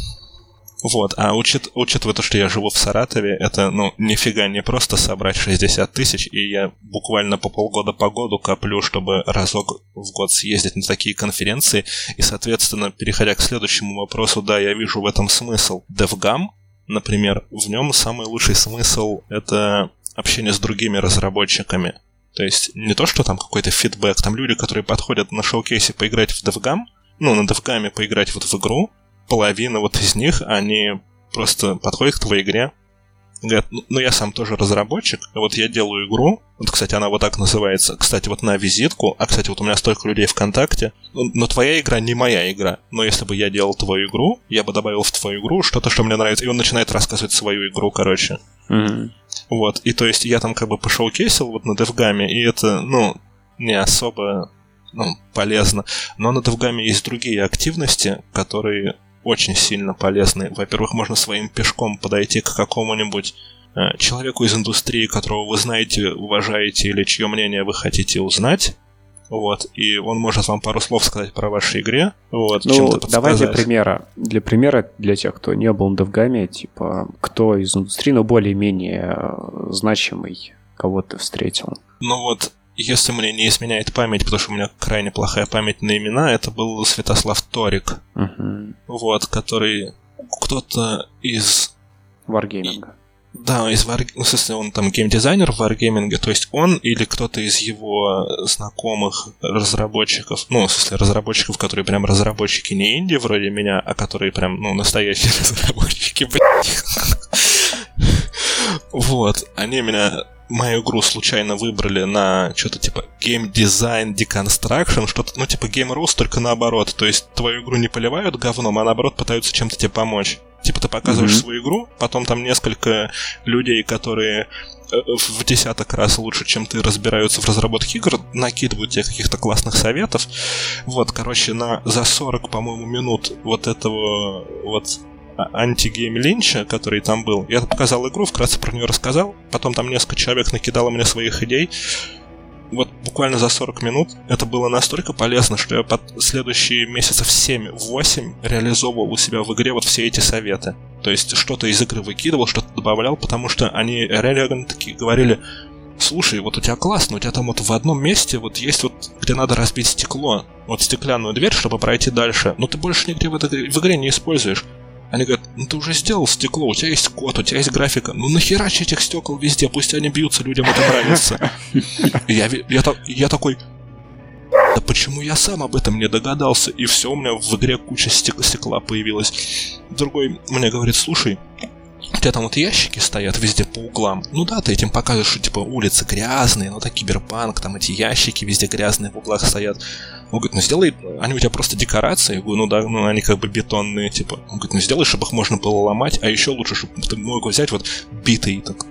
Вот, а учит, учитывая то, что я живу в Саратове, это, ну, нифига не просто собрать 60 тысяч, и я буквально по полгода по году коплю, чтобы разок в год съездить на такие конференции, и, соответственно, переходя к следующему вопросу, да, я вижу в этом смысл. DevGam, например, в нем самый лучший смысл — это общение с другими разработчиками. То есть не то, что там какой-то фидбэк, там люди, которые подходят на шоу-кейсе поиграть в DevGam, ну, на DevGam поиграть вот в игру, половина вот из них, они просто подходят к твоей игре, говорят, ну, ну я сам тоже разработчик, вот я делаю игру, вот, кстати, она вот так называется, кстати, вот на визитку, а, кстати, вот у меня столько людей ВКонтакте, ну, но твоя игра не моя игра, но если бы я делал твою игру, я бы добавил в твою игру что-то, что мне нравится, и он начинает рассказывать свою игру, короче. Мгм. Вот, и то есть я там как бы пошоукейсил вот на DevGAM, и это, ну, не особо ну, полезно. Но на DevGAM есть другие активности, которые очень сильно полезны. Во-первых, можно своим пешком подойти к какому-нибудь э, человеку из индустрии, которого вы знаете, уважаете или чье мнение вы хотите узнать. Вот, и он может вам пару слов сказать про вашей игре. Вот, Ну, давай для примера. Для примера, для тех, кто не был на DevGAM, типа, кто из индустрии, но более-менее э, значимый, кого ты встретил. Ну вот, если мне не изменяет память, потому что у меня крайне плохая память на имена, это был Святослав Торик. Мгм. Вот, который кто-то из Wargaming. Да, из War... ну, в смысле, он там геймдизайнер в Wargaming, то есть он или кто-то из его знакомых разработчиков, ну, в смысле, разработчиков, которые прям разработчики не инди вроде меня, а которые прям, ну, настоящие разработчики, блядь. Вот, они меня мою игру случайно выбрали на что-то типа Game Design Deconstruction, что-то, ну, типа Game Rules, только наоборот. То есть твою игру не поливают говном, а наоборот пытаются чем-то тебе помочь. Типа ты показываешь Мгм. свою игру, потом там несколько людей, которые э, в десяток раз лучше, чем ты разбираются в разработке игр, накидывают тебе каких-то классных советов. Вот, короче, на за 40, по-моему, минут вот этого вот антигейм Линча, который там был. Я показал игру, вкратце про нее рассказал. Потом там несколько человек накидало мне своих идей. Вот буквально за 40 минут это было настолько полезно, что я под следующие месяцев 7-8 реализовывал у себя в игре вот все эти советы. То есть что-то из игры выкидывал, что-то добавлял, потому что они реально такие говорили, слушай, вот у тебя классно, у тебя там вот в одном месте вот есть вот, где надо разбить стекло, вот стеклянную дверь, чтобы пройти дальше, но ты больше нигде в, этой, в игре не используешь. Они говорят, ну ты уже сделал стекло, у тебя есть код, у тебя есть графика. Ну нахерач этих стекол везде, пусть они бьются, людям это нравится. Я, я, я такой, да почему я сам об этом не догадался? И все, у меня в игре куча стек- стекла появилась. Другой мне говорит, слушай, у тебя там вот ящики стоят везде по углам. Ну да, ты этим показываешь, что типа улицы грязные, ну так киберпанк, там эти ящики везде грязные в углах стоят. Он говорит, ну сделай, они у тебя просто декорации. Я говорю, ну да, ну они как бы бетонные, типа. Он говорит, ну сделай, чтобы их можно было ломать, а еще лучше, чтобы ты мог взять вот битый так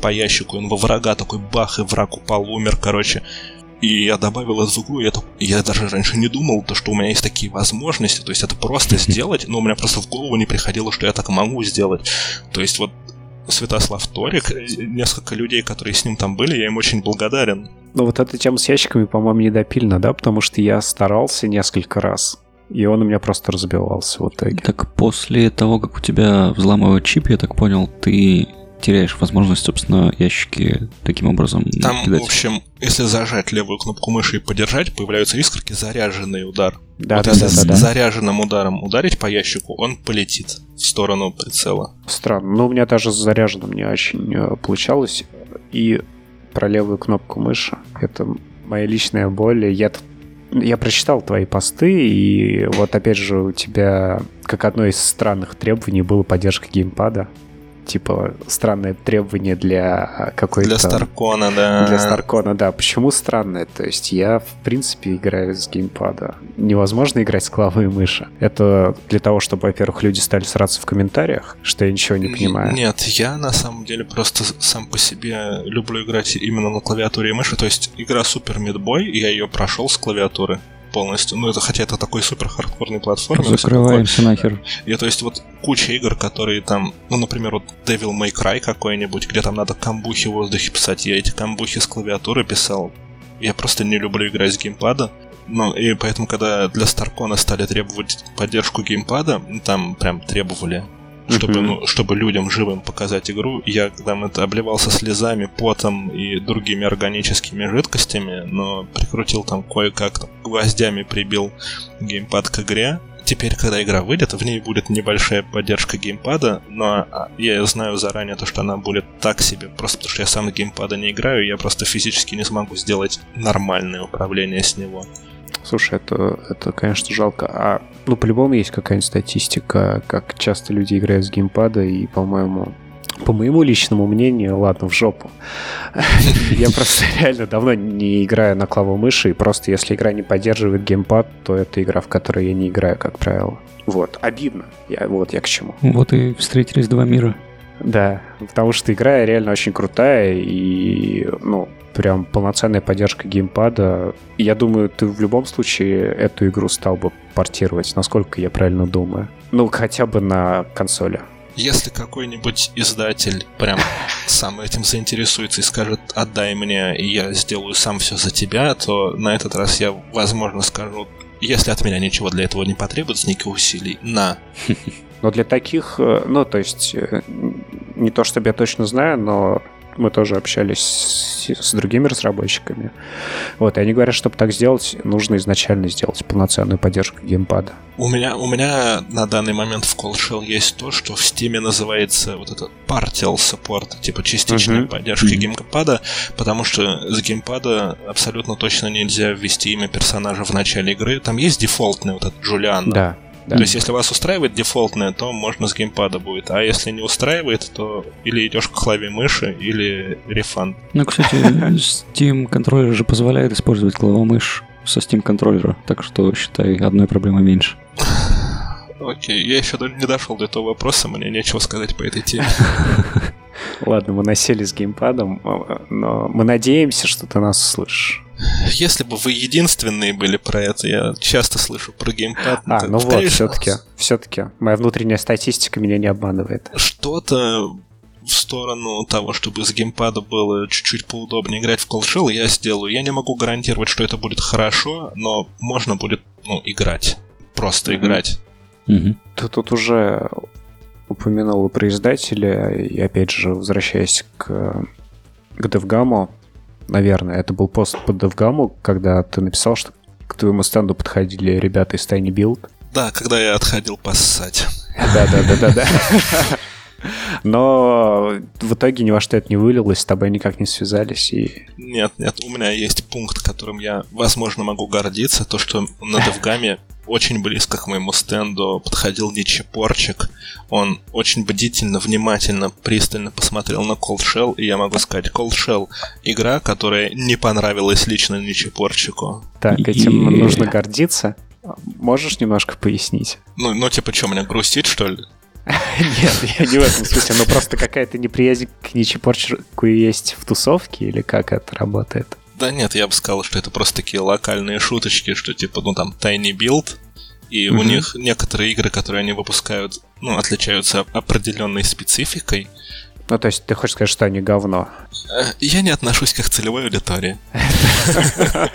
по ящику, он во врага такой бах, и враг упал, умер, короче. И я добавил это игру, и я, так- я даже раньше не думал, то, что у меня есть такие возможности, то есть это просто сделать, но у меня просто в голову не приходило, что я так могу сделать. То есть вот Святослав Торик, э, несколько людей, которые с ним там были, я им очень благодарен. Ну, вот эта тема с ящиками, по-моему, недопильна, да? Потому что я старался несколько раз, и он у меня просто разбивался в итоге. Так после того, как у тебя взламывают чип, я так понял, ты теряешь возможность, собственно, ящики таким образом Там, кидать. в общем, если зажать левую кнопку мыши и подержать, появляются искорки заряженный удар. Да, вот да, если да, с да, да. заряженным ударом ударить по ящику, он полетит в сторону прицела. Странно. Но у меня даже с заряженным не очень э, получалось. И про левую кнопку мыши. Это моя личная боль. Я, я прочитал твои посты, и вот опять же у тебя, как одно из странных требований, было поддержка геймпада. Типа странное требование для какой-то... Для Старкона, да. Для Старкона, да. Почему странное? То есть я, в принципе, играю с геймпада. Невозможно играть с клавой и мыши. Это для того, чтобы, во-первых, люди стали сраться в комментариях, что я ничего не понимаю. Нет, я на самом деле просто сам по себе люблю играть именно на клавиатуре и мыши. То есть игра Boy, и я ее прошел с клавиатуры полностью. Ну, это хотя это такой супер хардкорный платформер. Закрываемся нахер. И то есть вот куча игр, которые там, ну, например, вот Devil May Cry какой-нибудь, где там надо камбухи в воздухе писать. Я эти камбухи с клавиатуры писал. Я просто не люблю играть с геймпада. Ну, и поэтому, когда для Старкона стали требовать поддержку геймпада, ну, там прям требовали, чтобы, ну, чтобы людям живым показать игру, я там это обливался слезами, потом и другими органическими жидкостями, но прикрутил там кое-как, там, гвоздями прибил геймпад к игре. Теперь, когда игра выйдет, в ней будет небольшая поддержка геймпада, но а, я знаю заранее то, что она будет так себе, просто потому что я сам геймпада не играю, я просто физически не смогу сделать нормальное управление с него. Слушай, это, это, конечно, жалко. А, ну, по-любому есть какая-нибудь статистика, как часто люди играют с геймпада, и, по-моему, По моему личному мнению, ладно, в жопу. Я просто реально давно не играю на клаву мыши, и просто если игра не поддерживает геймпад, то это игра, в которой я не играю, как правило. Вот, обидно. Я, вот я к чему. Вот и встретились два мира. Да, потому что игра реально очень крутая, и, ну, прям полноценная поддержка геймпада. Я думаю, ты в любом случае эту игру стал бы портировать, насколько я правильно думаю. Ну, хотя бы на консоли. Если какой-нибудь издатель прям сам этим заинтересуется и скажет «отдай мне, и я сделаю сам все за тебя», то на этот раз я, возможно, скажу если от меня ничего для этого не потребуется, никаких усилий, на. Но для таких, э, ну, то есть, э, не то чтобы я точно знаю, но мы тоже общались с, с другими разработчиками. Вот, и они говорят, чтобы так сделать, нужно изначально сделать полноценную поддержку геймпада. У меня, у меня на данный момент в Call Shell есть то, что в Steam называется вот это partial support, типа частичная uh-huh. поддержка uh-huh. геймпада, потому что с геймпада абсолютно точно нельзя ввести имя персонажа в начале игры. Там есть дефолтный вот этот Джулиан. Да. Да. То есть, если вас устраивает дефолтное, то можно с геймпада будет. А если не устраивает, то или идешь к клаве мыши, или рефанд. Ну, кстати, Steam контроллер же позволяет использовать клаву мышь со Steam контроллера, так что считай одной проблемой меньше. Окей, я еще не дошел до этого вопроса, мне нечего сказать по этой теме. Ладно, мы насели с геймпадом, но мы надеемся, что ты нас слышишь. Если бы вы единственные были про это, я часто слышу про геймпад. А, ну вот, все-таки, все-таки. Моя внутренняя статистика меня не обманывает. Что-то в сторону того, чтобы с геймпада было чуть-чуть поудобнее играть в Call Shell, я сделаю. Я не могу гарантировать, что это будет хорошо, но можно будет, ну, играть. Просто mm-hmm. играть. Mm-hmm. Ты тут уже упомянул про издателя, и опять же, возвращаясь к, к DevGammo, наверное, это был пост под DevGammo, когда ты написал, что к твоему стенду подходили ребята из Tiny Build. Да, когда я отходил поссать. Да-да-да-да-да. Но в итоге ни во что это не вылилось, с тобой никак не связались и... Нет, нет, у меня есть пункт, которым я, возможно, могу гордиться, то, что на Девгаме очень близко к моему стенду подходил Ничи Порчик. Он очень бдительно, внимательно, пристально посмотрел на Cold Shell, и я могу сказать, Cold Shell — игра, которая не понравилась лично Ничи Порчику. Так, этим и... нужно гордиться. Можешь немножко пояснить? Ну, ну типа, что, мне грустить, что ли? Нет, я не в этом смысле, но просто какая-то неприязнь к Ничи Порчику есть в тусовке, или как это работает? Да нет, я бы сказал, что это просто такие локальные шуточки, что типа, ну там, Tiny Build, и mm-hmm. у них некоторые игры, которые они выпускают, ну, отличаются определенной спецификой. Ну, то есть ты хочешь сказать, что они говно? Э, я не отношусь к целевой аудитории.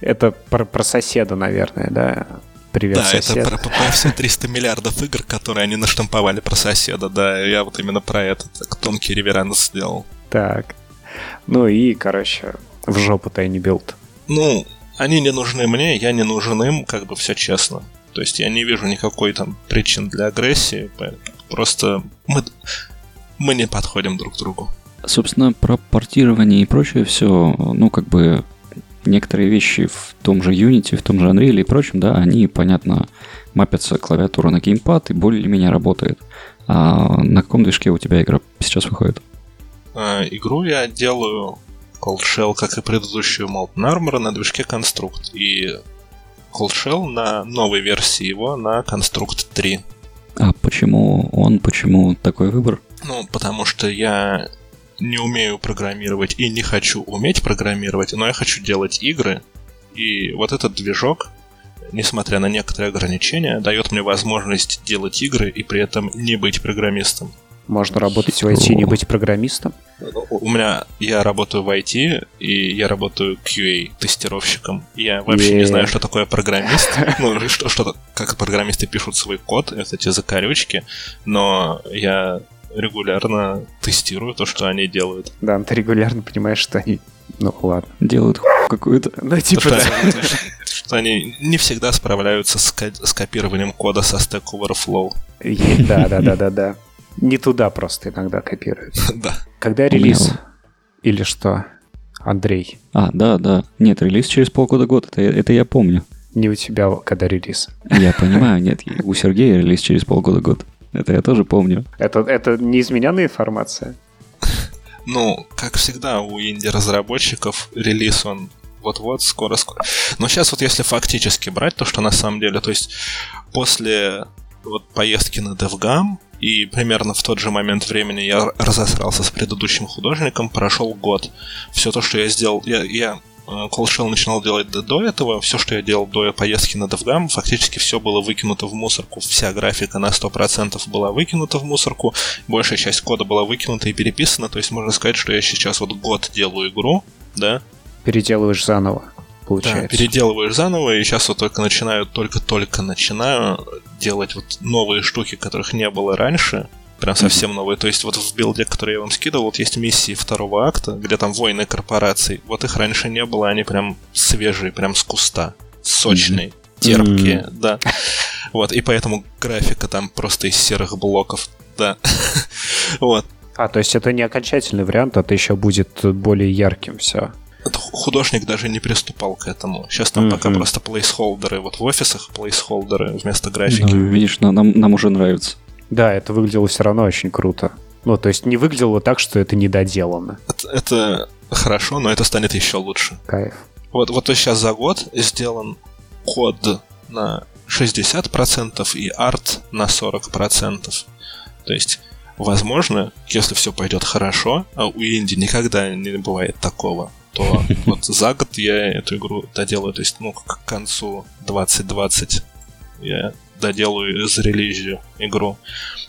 Это про соседа, наверное, да? Привет, да, сосед. это про, про все 300 миллиардов игр, которые они наштамповали про соседа, да, я вот именно про это так тонкий реверанс сделал. Так, ну и, короче, в жопу Tiny Build. Ну, они не нужны мне, я не нужен им, как бы все честно. То есть я не вижу никакой там причин для агрессии, просто мы, мы не подходим друг к другу. Собственно, про портирование и прочее все, ну, как бы некоторые вещи в том же Unity, в том же Unreal и прочем, да, они, понятно, мапятся клавиатура на геймпад и более-менее работает. А на каком движке у тебя игра сейчас выходит? А, игру я делаю Cold Shell, как и предыдущую Molten Armor, на движке Construct. И Cold Shell на новой версии его на Construct 3. А почему он, почему такой выбор? Ну, потому что я не умею программировать и не хочу уметь программировать, но я хочу делать игры. И вот этот движок, несмотря на некоторые ограничения, дает мне возможность делать игры и при этом не быть программистом. Можно работать в IT и не быть программистом? У меня я работаю в IT, и я работаю QA тестировщиком. Я вообще yeah. не знаю, что такое программист. Ну, что, что как программисты пишут свой код, это эти закорючки, но я регулярно тестирую то, что они делают. Да, ты регулярно понимаешь, что они... Ну, ладно. Делают какую-то... Ну, типа, да. Что они не всегда справляются с, с копированием кода со Stack Overflow. Да, да, да, да, да. Не туда просто иногда копируют. Да. Когда релиз? Или что? Андрей. А, да, да. Нет, релиз через полгода-год, это, это я помню. Не у тебя, когда релиз. Я понимаю, нет, у Сергея релиз через полгода-год. Это я тоже помню. Это, это неизмененная информация? Ну, как всегда, у инди-разработчиков релиз он вот-вот, скоро-скоро. Но сейчас вот если фактически брать то, что на самом деле, то есть после вот поездки на DevGam и примерно в тот же момент времени я разосрался с предыдущим художником, прошел год. Все то, что я сделал, я, я Cold Shell начинал делать до, этого, все, что я делал до поездки на DevGam, фактически все было выкинуто в мусорку. Вся графика на 100% была выкинута в мусорку, большая часть кода была выкинута и переписана, то есть можно сказать, что я сейчас вот год делаю игру, да. Переделываешь заново, получается. Да, переделываешь заново, и сейчас вот только начинаю, только-только начинаю делать вот новые штуки, которых не было раньше, прям совсем новые. То есть вот в билде, который я вам скидывал, вот есть миссии второго акта, где там войны корпораций. Вот их раньше не было, они прям свежие, прям с куста, сочные, терпкие, да. Вот, и поэтому графика там просто из серых блоков, да. вот. А, то есть это не окончательный вариант, это еще будет более ярким все. Художник даже не приступал к этому. Сейчас там mm-hmm. пока просто плейсхолдеры. Вот в офисах плейсхолдеры вместо графики. Ну, видишь, нам, нам уже нравится. Да, это выглядело все равно очень круто. Ну, то есть не выглядело так, что это недоделано. Это, это хорошо, но это станет еще лучше. Кайф. Вот, вот сейчас за год сделан код на 60% и арт на 40%. То есть, возможно, если все пойдет хорошо, а у инди никогда не бывает такого, то вот за год я эту игру доделаю. То есть, ну, к концу 2020 я доделаю, зарелизию игру.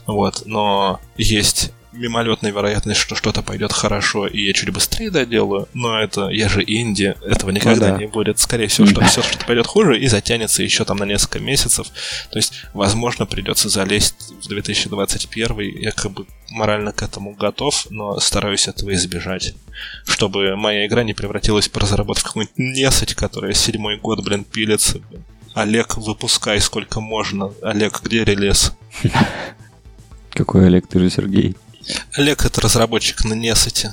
Вот, но есть мимолетная вероятность, что что-то пойдет хорошо, и я чуть быстрее доделаю, но это я же инди, этого никогда ну, да. не будет. Скорее всего, что все что-то пойдет хуже и затянется еще там на несколько месяцев. То есть, возможно, придется залезть в 2021. Я как бы морально к этому готов, но стараюсь этого избежать. Чтобы моя игра не превратилась по разработке в какую-нибудь несать, которая седьмой год, блин, пилится. Блин. Олег, выпускай сколько можно. Олег, где релиз? Какой Олег? Ты же Сергей. Олег это разработчик на Несете,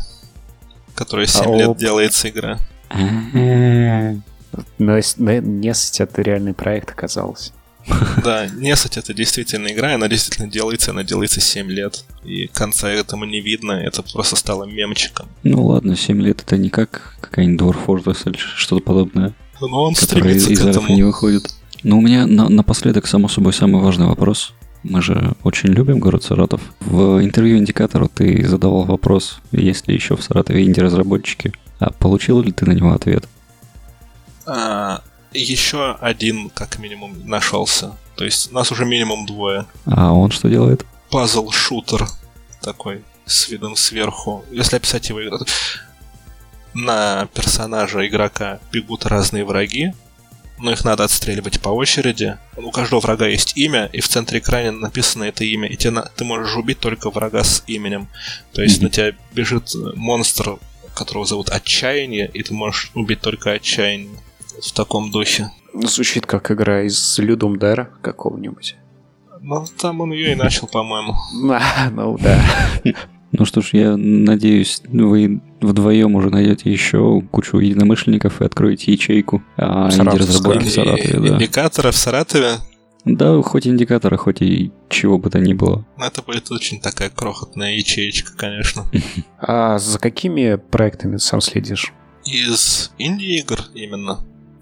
который 7 лет делается игра. Несать это реальный проект оказался. Да, Несать это действительно игра, она действительно делается, она делается 7 лет. И конца этому не видно, это просто стало мемчиком. Ну ладно, 7 лет это не как какая-нибудь Dwarf Fortress или что-то подобное. Но он стремится из к этому. не выходит. Но у меня на, напоследок, само собой, самый важный вопрос. Мы же очень любим город Саратов. В интервью Индикатору ты задавал вопрос, есть ли еще в Саратове инди-разработчики. А получил ли ты на него ответ? А, еще один, как минимум, нашелся. То есть нас уже минимум двое. А он что делает? Пазл-шутер такой, с видом сверху. Если описать его на персонажа игрока бегут разные враги, но их надо отстреливать по очереди. У каждого врага есть имя, и в центре экрана написано это имя, и тебе, ты можешь убить только врага с именем. То есть mm-hmm. на тебя бежит монстр, которого зовут Отчаяние, и ты можешь убить только Отчаяние в таком духе. Звучит как игра из Людум Дара какого-нибудь. Ну, там он ее и начал, по-моему. Ну, да. Ну что ж, я надеюсь, вы вдвоем уже найдете еще кучу единомышленников и откроете ячейку а, инди-разработки в Саратове. Да. Индикатора в Саратове? Да, хоть индикатора, хоть и чего бы то ни было. Ну, это будет очень такая крохотная ячеечка, конечно. А за какими проектами сам следишь? Из инди-игр именно.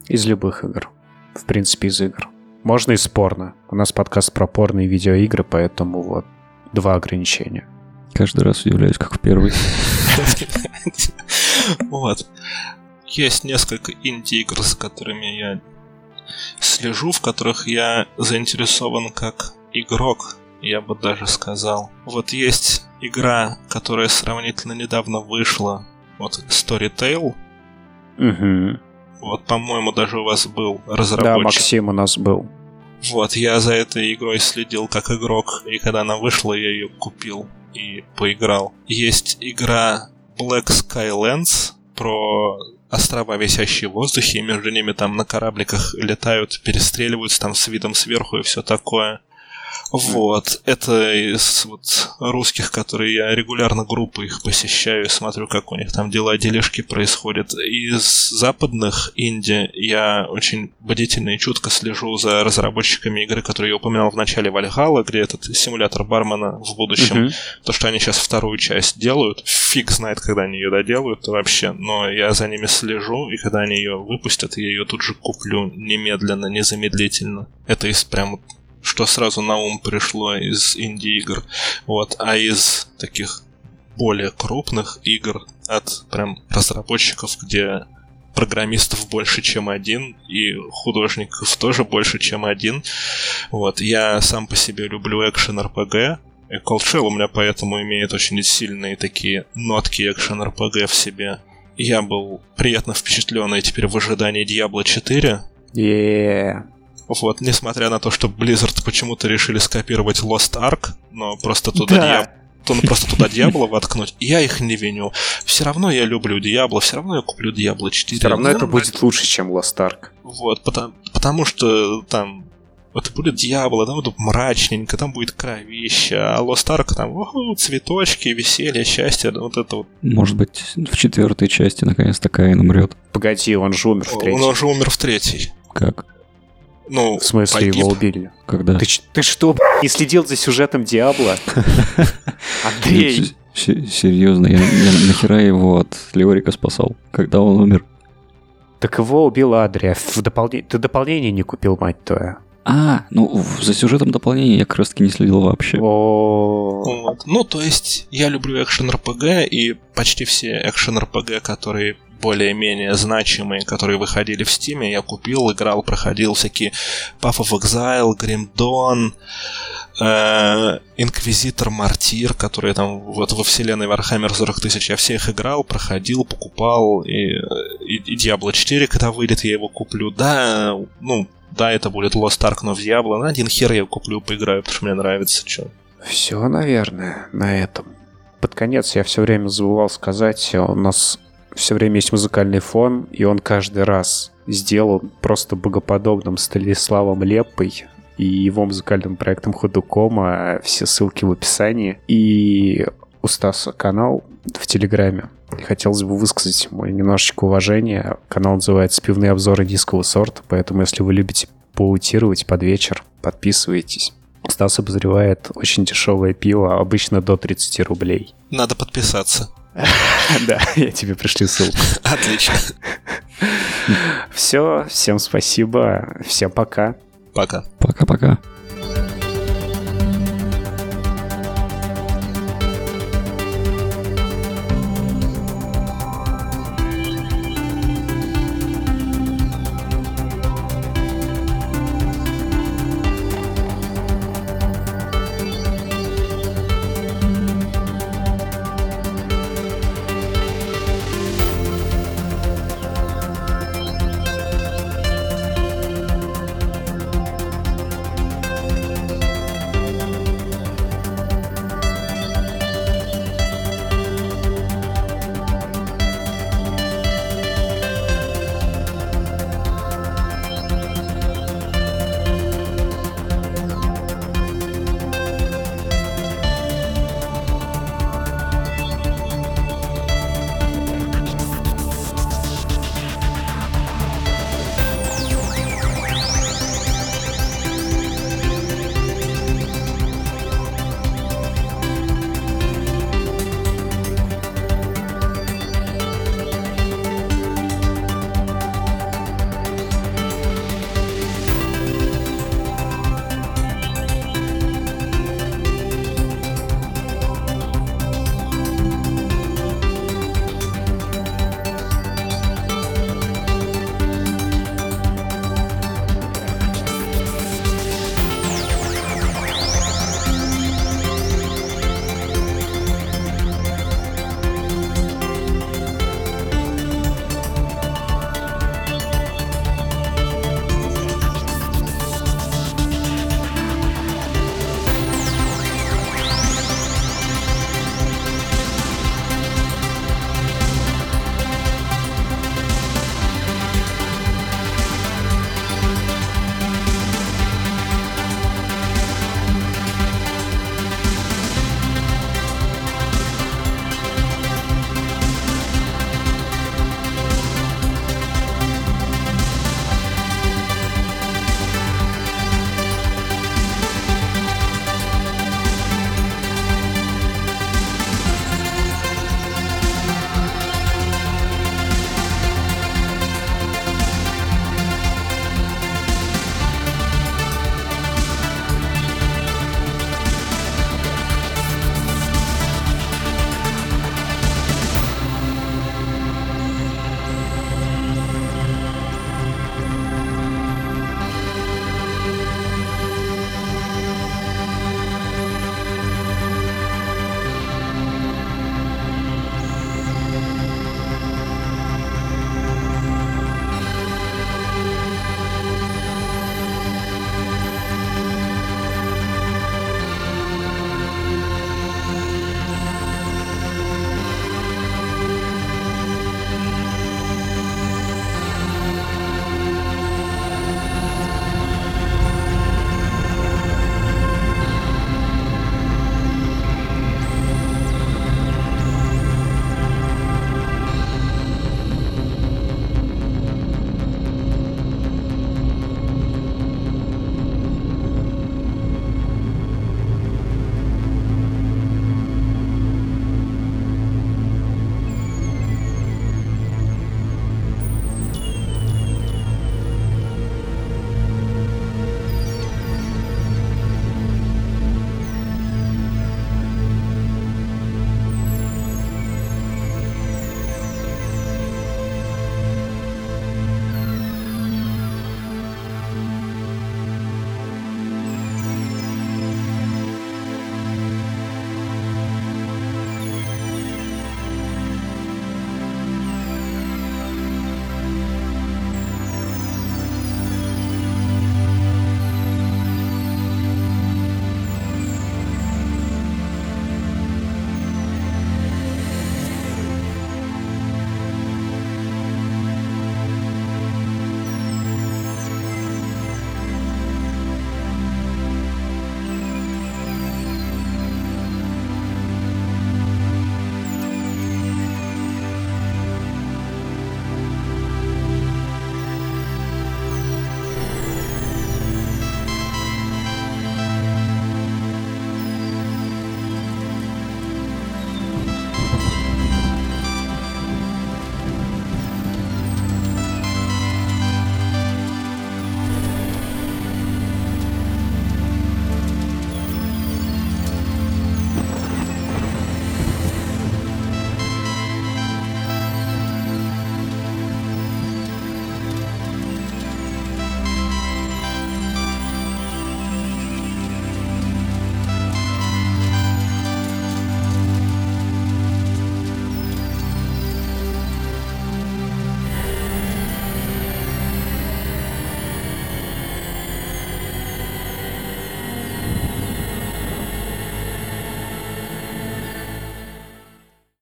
Из любых игр. В принципе, из игр. Можно и спорно. У нас подкаст про порные видеоигры, поэтому вот два ограничения. Каждый раз удивляюсь, как в первый. Вот. Есть несколько инди-игр, с которыми я слежу, в которых я заинтересован как игрок, я бы даже сказал. Вот есть игра, которая сравнительно недавно вышла, вот Storytale. Угу. Вот, по-моему, даже у вас был разработчик. Да, Максим у нас был. Вот, я за этой игрой следил как игрок, и когда она вышла, я ее купил и поиграл. Есть игра Black Skylands про острова, висящие в воздухе, и между ними там на корабликах летают, перестреливаются там с видом сверху и все такое. Вот, это из вот, русских, которые я регулярно группы их посещаю и смотрю, как у них там дела, дележки происходят. Из западных инди я очень бдительно и чутко слежу за разработчиками игры, которые я упоминал в начале Вальхала, где этот симулятор бармена в будущем. Uh-huh. То, что они сейчас вторую часть делают, фиг знает, когда они ее доделают вообще, но я за ними слежу, и когда они ее выпустят, я ее тут же куплю немедленно, незамедлительно. Это из прям что сразу на ум пришло из инди-игр. Вот. А из таких более крупных игр от прям разработчиков, где программистов больше, чем один, и художников тоже больше, чем один. Вот, я сам по себе люблю экшен RPG, и Cold Shell у меня поэтому имеет очень сильные такие нотки экшен RPG в себе. Я был приятно впечатлен и теперь в ожидании Diablo 4. Yeah. Вот, несмотря на то, что Blizzard почему-то решили скопировать Lost Ark, но просто туда да. Диаб... то ну, просто туда Диабло воткнуть, я их не виню. Все равно я люблю Диабло, все равно я куплю Диабло 4. Все равно это будет лучше, чем Lost Ark. Вот, потому, потому что там это будет Диабло, там будет мрачненько, там будет кровище, а Lost Ark там о, цветочки, веселье, счастье, вот это вот. Может быть, в четвертой части наконец-то Каин умрет. Погоди, он же умер в третьей. Он, он же умер в третьей. Как? Ну, в смысле, погиб. его убили? Когда? Ты, ты что, не следил за сюжетом Диабло? Андрей! Серьезно, я, я нахера его от Леорика спасал, когда он умер? Так его убил Адрия. В дополнение... Ты дополнение не купил, мать твоя. А, ну за сюжетом дополнения я как раз таки не следил вообще. Вот. Ну, то есть я люблю экшен РПГ, и почти все экшен РПГ, которые более-менее значимые, которые выходили в Стиме, я купил, играл, проходил всякие Path of Exile, Grim Dawn, э, Инквизитор, Мартир, которые там вот во вселенной Warhammer 40 тысяч, я все их играл, проходил, покупал, и, и Diablo 4, когда выйдет, я его куплю. Да, ну, да, это будет Lost Ark, но в Diablo, на один хер я куплю, поиграю, потому что мне нравится, что. Все, наверное, на этом. Под конец я все время забывал сказать, у нас все время есть музыкальный фон, и он каждый раз сделан просто богоподобным Станиславом Лепой и его музыкальным проектом Ходукома. Все ссылки в описании. И у Стаса канал в Телеграме. Хотелось бы высказать мой немножечко уважение. Канал называется «Пивные обзоры низкого сорта», поэтому если вы любите паутировать под вечер, подписывайтесь. Стас обозревает очень дешевое пиво, обычно до 30 рублей. Надо подписаться. Да, я тебе пришлю ссылку. Отлично. Все, всем спасибо, всем пока. Пока. Пока-пока.